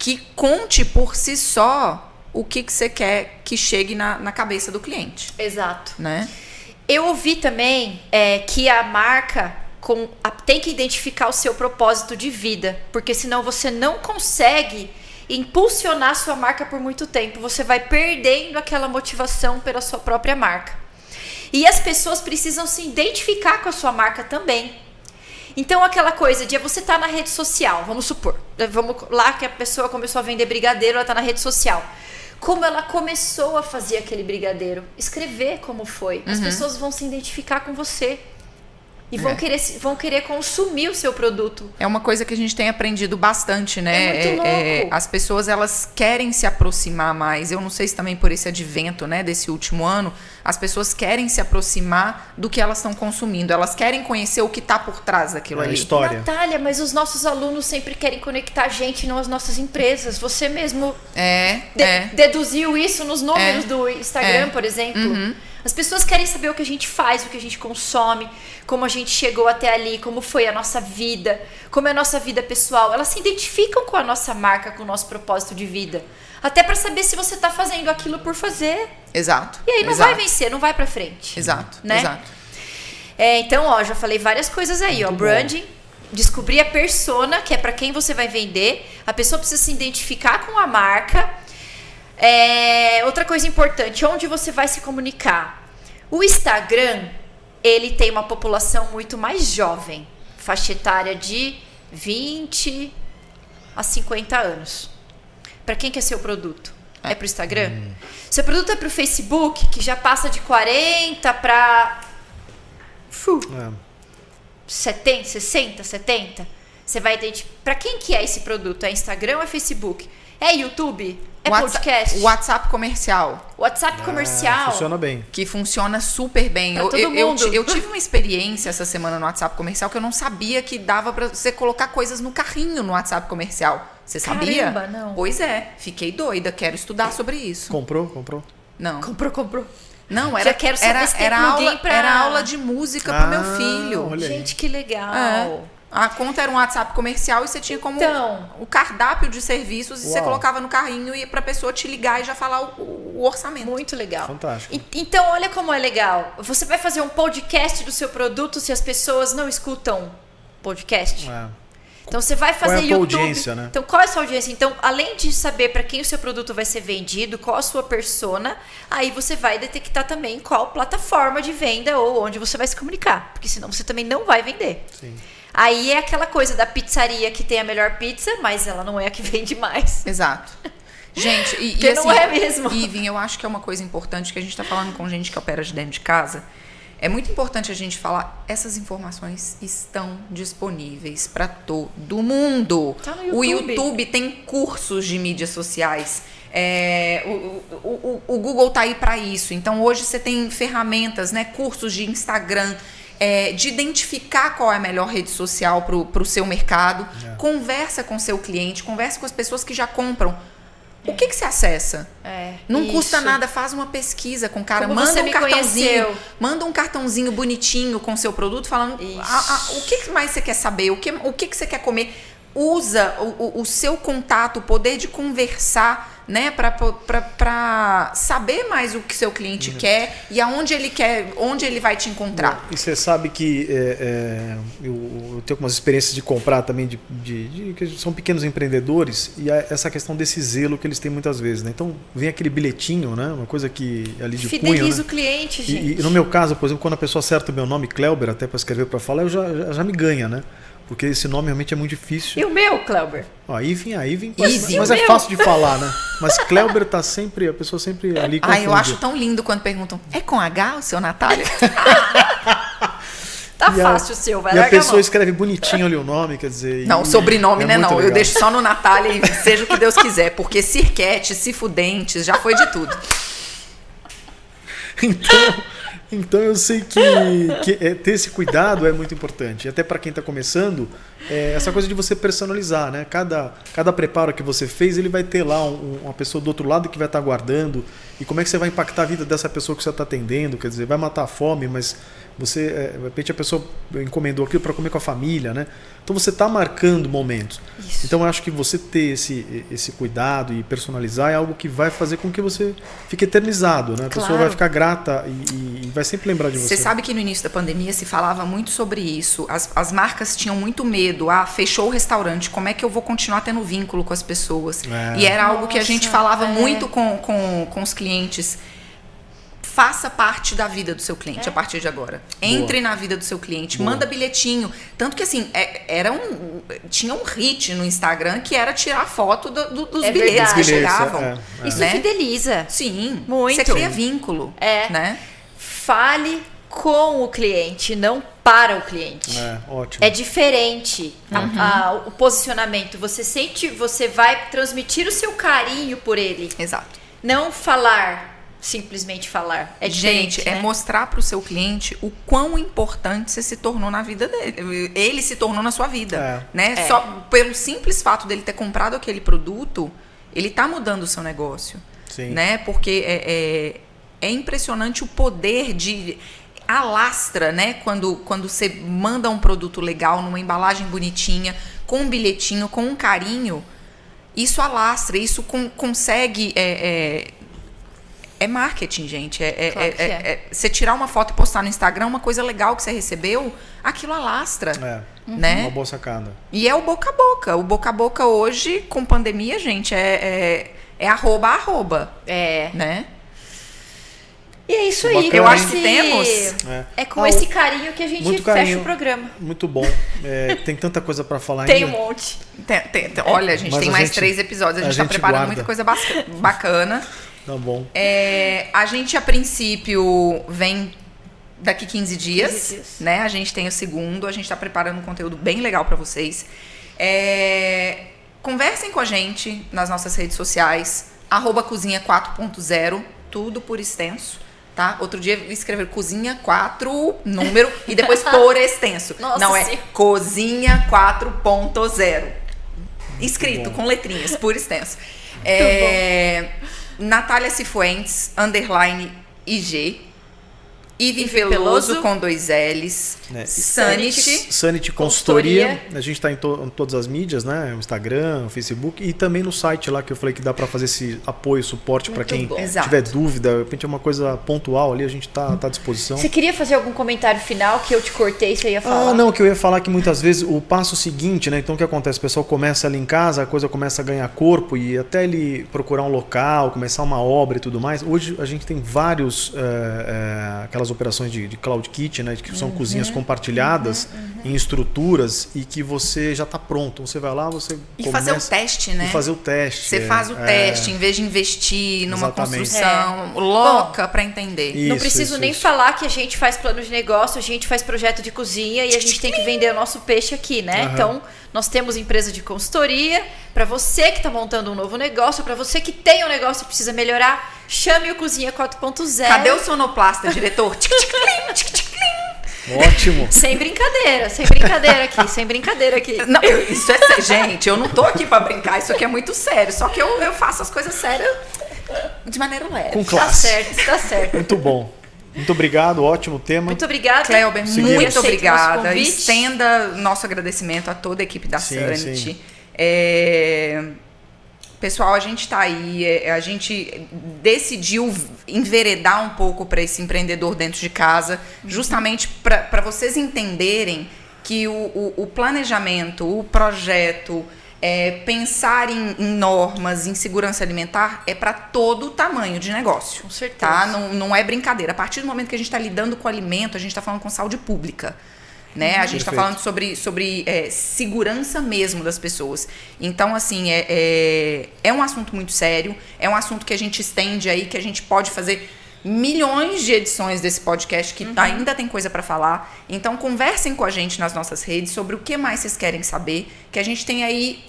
que conte por si só o que, que você quer que chegue na, na cabeça do cliente, Exato. né? Eu ouvi também é, que a marca com- a- tem que identificar o seu propósito de vida, porque senão você não consegue impulsionar sua marca por muito tempo. Você vai perdendo aquela motivação pela sua própria marca. E as pessoas precisam se identificar com a sua marca também. Então, aquela coisa de você estar na rede social, vamos supor, né, vamos lá que a pessoa começou a vender brigadeiro, ela está na rede social. Como ela começou a fazer aquele brigadeiro? Escrever como foi. As pessoas vão se identificar com você. E vão, É. querer, vão querer consumir o seu produto. É uma coisa que a gente tem aprendido bastante, né? É muito louco. as pessoas elas querem se aproximar mais. Eu não sei se também por esse advento, né, desse último ano, as pessoas querem se aproximar do que elas estão consumindo. Elas querem conhecer o que está por trás daquilo É ali. história. Natália, mas os nossos alunos sempre querem conectar a gente, não as nossas empresas. Você mesmo É, de- é. deduziu isso nos números É. do Instagram, É. por exemplo. Uhum. As pessoas querem saber o que a gente faz, o que a gente consome, como a gente chegou até ali, como foi a nossa vida, como é a nossa vida pessoal. Elas se identificam com a nossa marca, com o nosso propósito de vida. Até pra saber se você tá fazendo aquilo por fazer. Exato. E aí não exato, vai vencer, não vai pra frente. Exato, né? exato. É, então, ó, já falei várias coisas aí, ó. Muito bom. Branding, descobrir a persona, que é pra quem você vai vender. A pessoa precisa se identificar com a marca. É, outra coisa importante, onde você vai se comunicar. O Instagram, ele tem uma população muito mais jovem, faixa etária de 20 a 50 anos. Pra quem que é seu produto? É pro Instagram? Seu produto é pro Facebook, que já passa de 40 pra Fu, É. 70, 60, 70. Você vai identificar. Pra quem que é esse produto? É Instagram ou é Facebook? É YouTube? É Whatsa- podcast? WhatsApp comercial. WhatsApp Ah, comercial? funciona bem. que funciona super bem. Pra Eu, todo eu, eu mundo. ti- eu tive uma experiência essa semana no WhatsApp comercial que eu não sabia que dava pra você colocar coisas no carrinho no WhatsApp comercial. Você sabia? Caramba, não. Pois é, fiquei doida, quero estudar sobre isso. Comprou? Comprou? Não. Comprou, comprou. Não, era Já quero saber era, era aula, pra- era aula de música pro meu Ah, filho. olha. Gente, que legal. É. A conta era um WhatsApp comercial e você tinha como Então. o cardápio de serviços e você Uau. colocava no carrinho e pra pessoa te ligar e já falar o, o orçamento. Muito legal. Fantástico. E- Então, olha como é legal. Você vai fazer um podcast do seu produto se as pessoas não escutam podcast? É. Então você vai Qual é fazer a tua YouTube. audiência, né? Então qual é a sua audiência? Então, além de saber para quem o seu produto vai ser vendido, qual a sua persona, aí você vai detectar também qual plataforma de venda ou onde você vai se comunicar, porque senão você também não vai vender. Sim. Aí é aquela coisa da pizzaria que tem a melhor pizza, mas ela não é a que vende mais. Exato. Gente, e, Porque e assim, não é mesmo. Ivan, eu acho que é uma coisa importante que a gente está falando com gente que opera de dentro de casa. É muito importante a gente falar, essas informações estão disponíveis para todo mundo. Tá no O YouTube. YouTube tem cursos de mídias sociais. É, o, o, o- o Google tá aí para isso. Então hoje você tem ferramentas, né, cursos de Instagram, é, de identificar qual é a melhor rede social para o seu mercado. É. Conversa com seu cliente, conversa com as pessoas que já compram. O que, que você acessa? É, Não custa isso. nada, faz uma pesquisa com o cara, Como manda um cartãozinho, conheceu? manda um cartãozinho bonitinho com seu produto, falando. "Ah, ah, o que mais você quer saber, o que, o que, que você quer comer. Usa o, o- o seu contato, o poder de conversar, né, para saber mais o que seu cliente Uhum. quer e aonde ele quer, onde ele vai te encontrar. E você sabe que é, é, eu, eu tenho algumas experiências de comprar também de, de- de- que são pequenos empreendedores e essa questão desse zelo que eles têm muitas vezes, né? Então vem aquele bilhetinho, né? Uma coisa que ali de Fideliza né? o cliente, gente. E, e no meu caso, por exemplo, quando a pessoa acerta o meu nome, Kleuber, até para escrever para falar, eu já, já, já me ganha, né? Porque esse nome realmente é muito difícil. E o meu, Clauber? Ó, Ivin, a Ivin, mas O é meu? fácil de falar, né? Mas Kleuber tá sempre, a pessoa sempre ali Ah, eu confunde. acho tão lindo quando perguntam: "É com H o seu Natália?" Tá E a- fácil o seu, vai E a a pessoa mão. escreve bonitinho ali o nome, quer dizer. Não, e- sobrenome, é né? Não. Eu legal. deixo só no Natália e seja o que Deus quiser. Porque Cirquete, Cifudentes, já foi de tudo. Então, então eu sei que, que é, ter esse cuidado é muito importante. Até para quem está começando, é essa coisa de você personalizar, né? Cada, cada preparo que você fez, ele vai ter lá um- uma pessoa do outro lado que vai estar guardando. E como é que você vai impactar a vida dessa pessoa que você está atendendo? Quer dizer, vai matar a fome, mas você, é, de repente, a pessoa encomendou aquilo para comer com a família, né? Então você está marcando momentos. Isso. Então eu acho que você ter esse, esse cuidado e personalizar é algo que vai fazer com que você fique eternizado, né? A pessoa Claro. vai ficar grata e, e- vai sempre lembrar de você. Você sabe que no início da pandemia se falava muito sobre isso. As, as marcas tinham muito medo. Ah, fechou o restaurante, como é que eu vou continuar tendo vínculo com as pessoas? É. E era algo que a gente falava é. muito com, com, com os clientes. Faça parte da vida do seu cliente É. a partir de agora. Entre na vida do seu cliente, Boa. manda bilhetinho. Tanto que assim, é- era um, tinha um hit no Instagram que era tirar foto do- do- dos É bilhetes verdade. que chegavam. é, é. Isso né? fideliza. Sim, Muito. Você cria vínculo. É. Né? Fale com o cliente, não para o cliente. É, ótimo. É diferente a- Uhum. a- o posicionamento. Você sente, você vai transmitir o seu carinho por ele. Exato. Não falar, simplesmente falar. É. Gente, é né? mostrar para o seu cliente o quão importante você se tornou na vida dele. Ele se tornou na sua vida. Né? É. Só pelo simples fato dele ter comprado aquele produto, ele está mudando o seu negócio. Sim. Né? Porque é, é, é impressionante o poder de. Alastra, né? Quando, quando você manda um produto legal, numa embalagem bonitinha, com um bilhetinho, com um carinho, isso alastra, isso con- consegue. é, é, é marketing, gente. É, é- Claro é- é- é. é- você tirar uma foto e postar no Instagram, uma coisa legal que você recebeu, aquilo alastra. É, Né? uma boa sacada. E é o boca a boca. O boca a boca hoje, com pandemia, gente, é, é, é arroba arroba, É. né? E é isso aí. Bacana, Eu acho que temos. É. É com Ah, esse carinho que a gente Muito fecha carinho. o programa. Muito bom. É, tem tanta coisa pra falar Tem um ainda. monte. Tem- tem- tem- olha, a gente Mas tem a mais gente- três episódios. A a gente está gente preparando guarda. muita coisa bacana. Tá bom. É, a gente, a princípio, vem daqui 15 dias, 15 dias. né? A gente tem o segundo, a gente está preparando um conteúdo bem legal para vocês. É, conversem com a gente nas nossas redes sociais, arroba cozinha 4.0, tudo por extenso. Tá? Outro dia escrever cozinha 4, número, e depois por extenso. Nossa Não é Senhora. cozinha 4.0. Escrito com letrinhas, por extenso. É, Natália Cifuentes, underline IG. Ive Veloso, Veloso. com dois L's. É. Sanity. Sanity Consultoria. Consultoria. A gente está em, to- em todas as mídias, né? O Instagram, o Facebook e também no site lá que eu falei que dá para fazer esse apoio, suporte para quem bom. Exato. tiver dúvida. De repente é uma coisa pontual ali, a gente tá, tá à disposição. Você queria fazer algum comentário final que eu te cortei, você ia falar? Ah, não, que eu ia falar que muitas vezes o passo seguinte, né? Então o que acontece? O pessoal começa ali em casa, a coisa começa a ganhar corpo e até ele procurar um local, começar uma obra e tudo mais. Hoje a gente tem vários, é, é, aquelas operações de, de cloud kitchen, né? Que são cozinhas compartilhadas em estruturas e que você já está pronto. Você vai lá, você E fazer o teste, né? e fazer o teste. Você é, faz o é. teste, em vez de investir numa Exatamente. construção louca para entender. E- Não Isso, preciso isso, nem isso. falar que a gente faz plano de negócio, a gente faz projeto de cozinha e a gente tem que vender o nosso peixe aqui, né? Então, nós temos empresa de consultoria. Para você que está montando um novo negócio, para você que tem um negócio e precisa melhorar, chame o Cozinha 4.0. Cadê o sonoplasta, diretor? Tic, tic, clim, tic, tic, clim. Ótimo. Sem brincadeira, sem brincadeira aqui, sem brincadeira aqui. Não, eu- isso é sério. Gente, eu não tô aqui para brincar, isso aqui é muito sério. Só que eu, eu faço as coisas sérias de maneira leve. Com Tá classe. certo, tá certo. Muito bom. Muito obrigado, ótimo tema. Muito obrigada. Seguimos. muito obrigada. Estenda nosso agradecimento a toda a equipe da Sim, Sanity. sim. É, Pessoal, a gente está aí, é, a gente decidiu enveredar um pouco para esse empreendedor dentro de casa, justamente para vocês entenderem que o, o- o planejamento, o projeto, é, pensar em, em normas, em segurança alimentar, é para todo o tamanho de negócio. Com certeza. Tá? Não, não é brincadeira. A partir do momento que a gente está lidando com alimento, a gente está falando com saúde pública. Né? A gente está falando sobre, sobre é, segurança mesmo das pessoas. Então, assim, é, é, é um assunto muito sério, é um assunto que a gente estende aí, que a gente pode fazer milhões de edições desse podcast, que ainda tem coisa para falar. Então, conversem com a gente nas nossas redes sobre o que mais vocês querem saber, que a gente tem aí.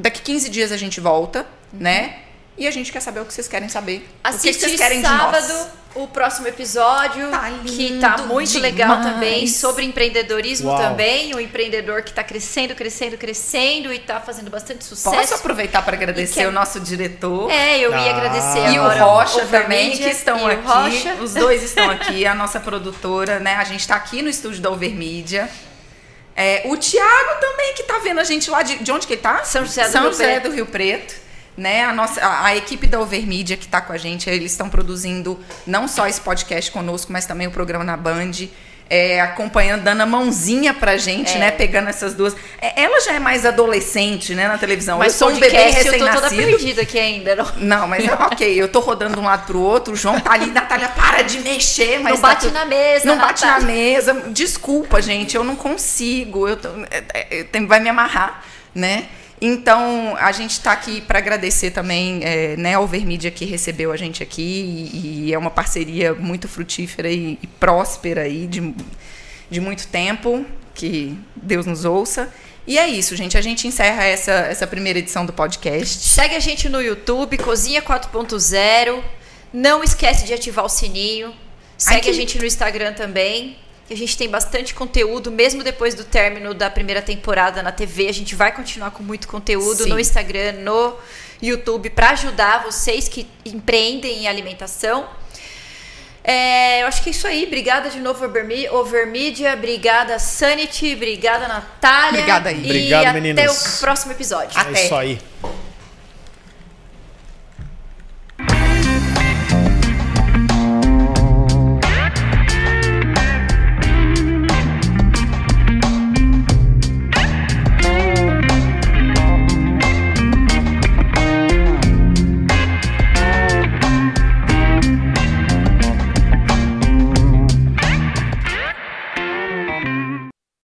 Daqui 15 dias a gente volta, né? E a gente quer saber o que vocês querem saber. o que que Assiste vocês querem de sábado nós. o próximo episódio, Tá que lindo tá muito legal demais. também, sobre empreendedorismo Uau. também, um empreendedor que tá crescendo, crescendo, crescendo e tá fazendo bastante sucesso. Posso aproveitar para agradecer E que- o nosso diretor? É, eu ia Ah. agradecer E o agora Rocha Overmedia também, que estão o aqui. Rocha. Os dois estão aqui, a nossa produtora, né? A gente está aqui no estúdio da Overmídia. É, o Thiago também, que tá vendo a gente lá de, de onde que ele tá? São José do São Rio José Preto. do Rio Preto. Né? A, nossa, a, a equipe da Overmídia que está com a gente, eles estão produzindo não só esse podcast conosco, mas também o programa na Band. É, acompanhando, dando a mãozinha pra gente, É. né? Pegando essas duas. É, ela já é mais adolescente, né, na televisão. Mas eu sou um bebê podcast, eu tô toda recém-nascido. perdida aqui ainda. Não, Não, mas é ok, eu tô rodando de um lado pro outro, o João tá ali, Natália, para de mexer, mas não tá bate tudo- na mesa. Não bate na Natália. mesa. Desculpa, gente, eu não consigo. Eu, tô- é- tem- vai me amarrar, né? Então, a gente está aqui para agradecer também é, né, ao Vermídia que recebeu a gente aqui e, e é uma parceria muito frutífera e, e próspera aí de, de muito tempo, que Deus nos ouça. E é isso, gente. A gente encerra essa, essa primeira edição do podcast. Segue a gente no YouTube, Cozinha 4.0. Não esquece de ativar o sininho. Segue Aqui. a gente no Instagram também. Que A gente tem bastante conteúdo, mesmo depois do término da primeira temporada na TV. A gente vai continuar com muito conteúdo Sim. no Instagram, no YouTube, para ajudar vocês que empreendem em alimentação. É, eu acho que é isso aí. Obrigada de novo, Overmedia. Obrigada, Sanity. Obrigada, Natália. Obrigada aí. E Obrigado, até meninas. o próximo episódio. Até. É isso aí.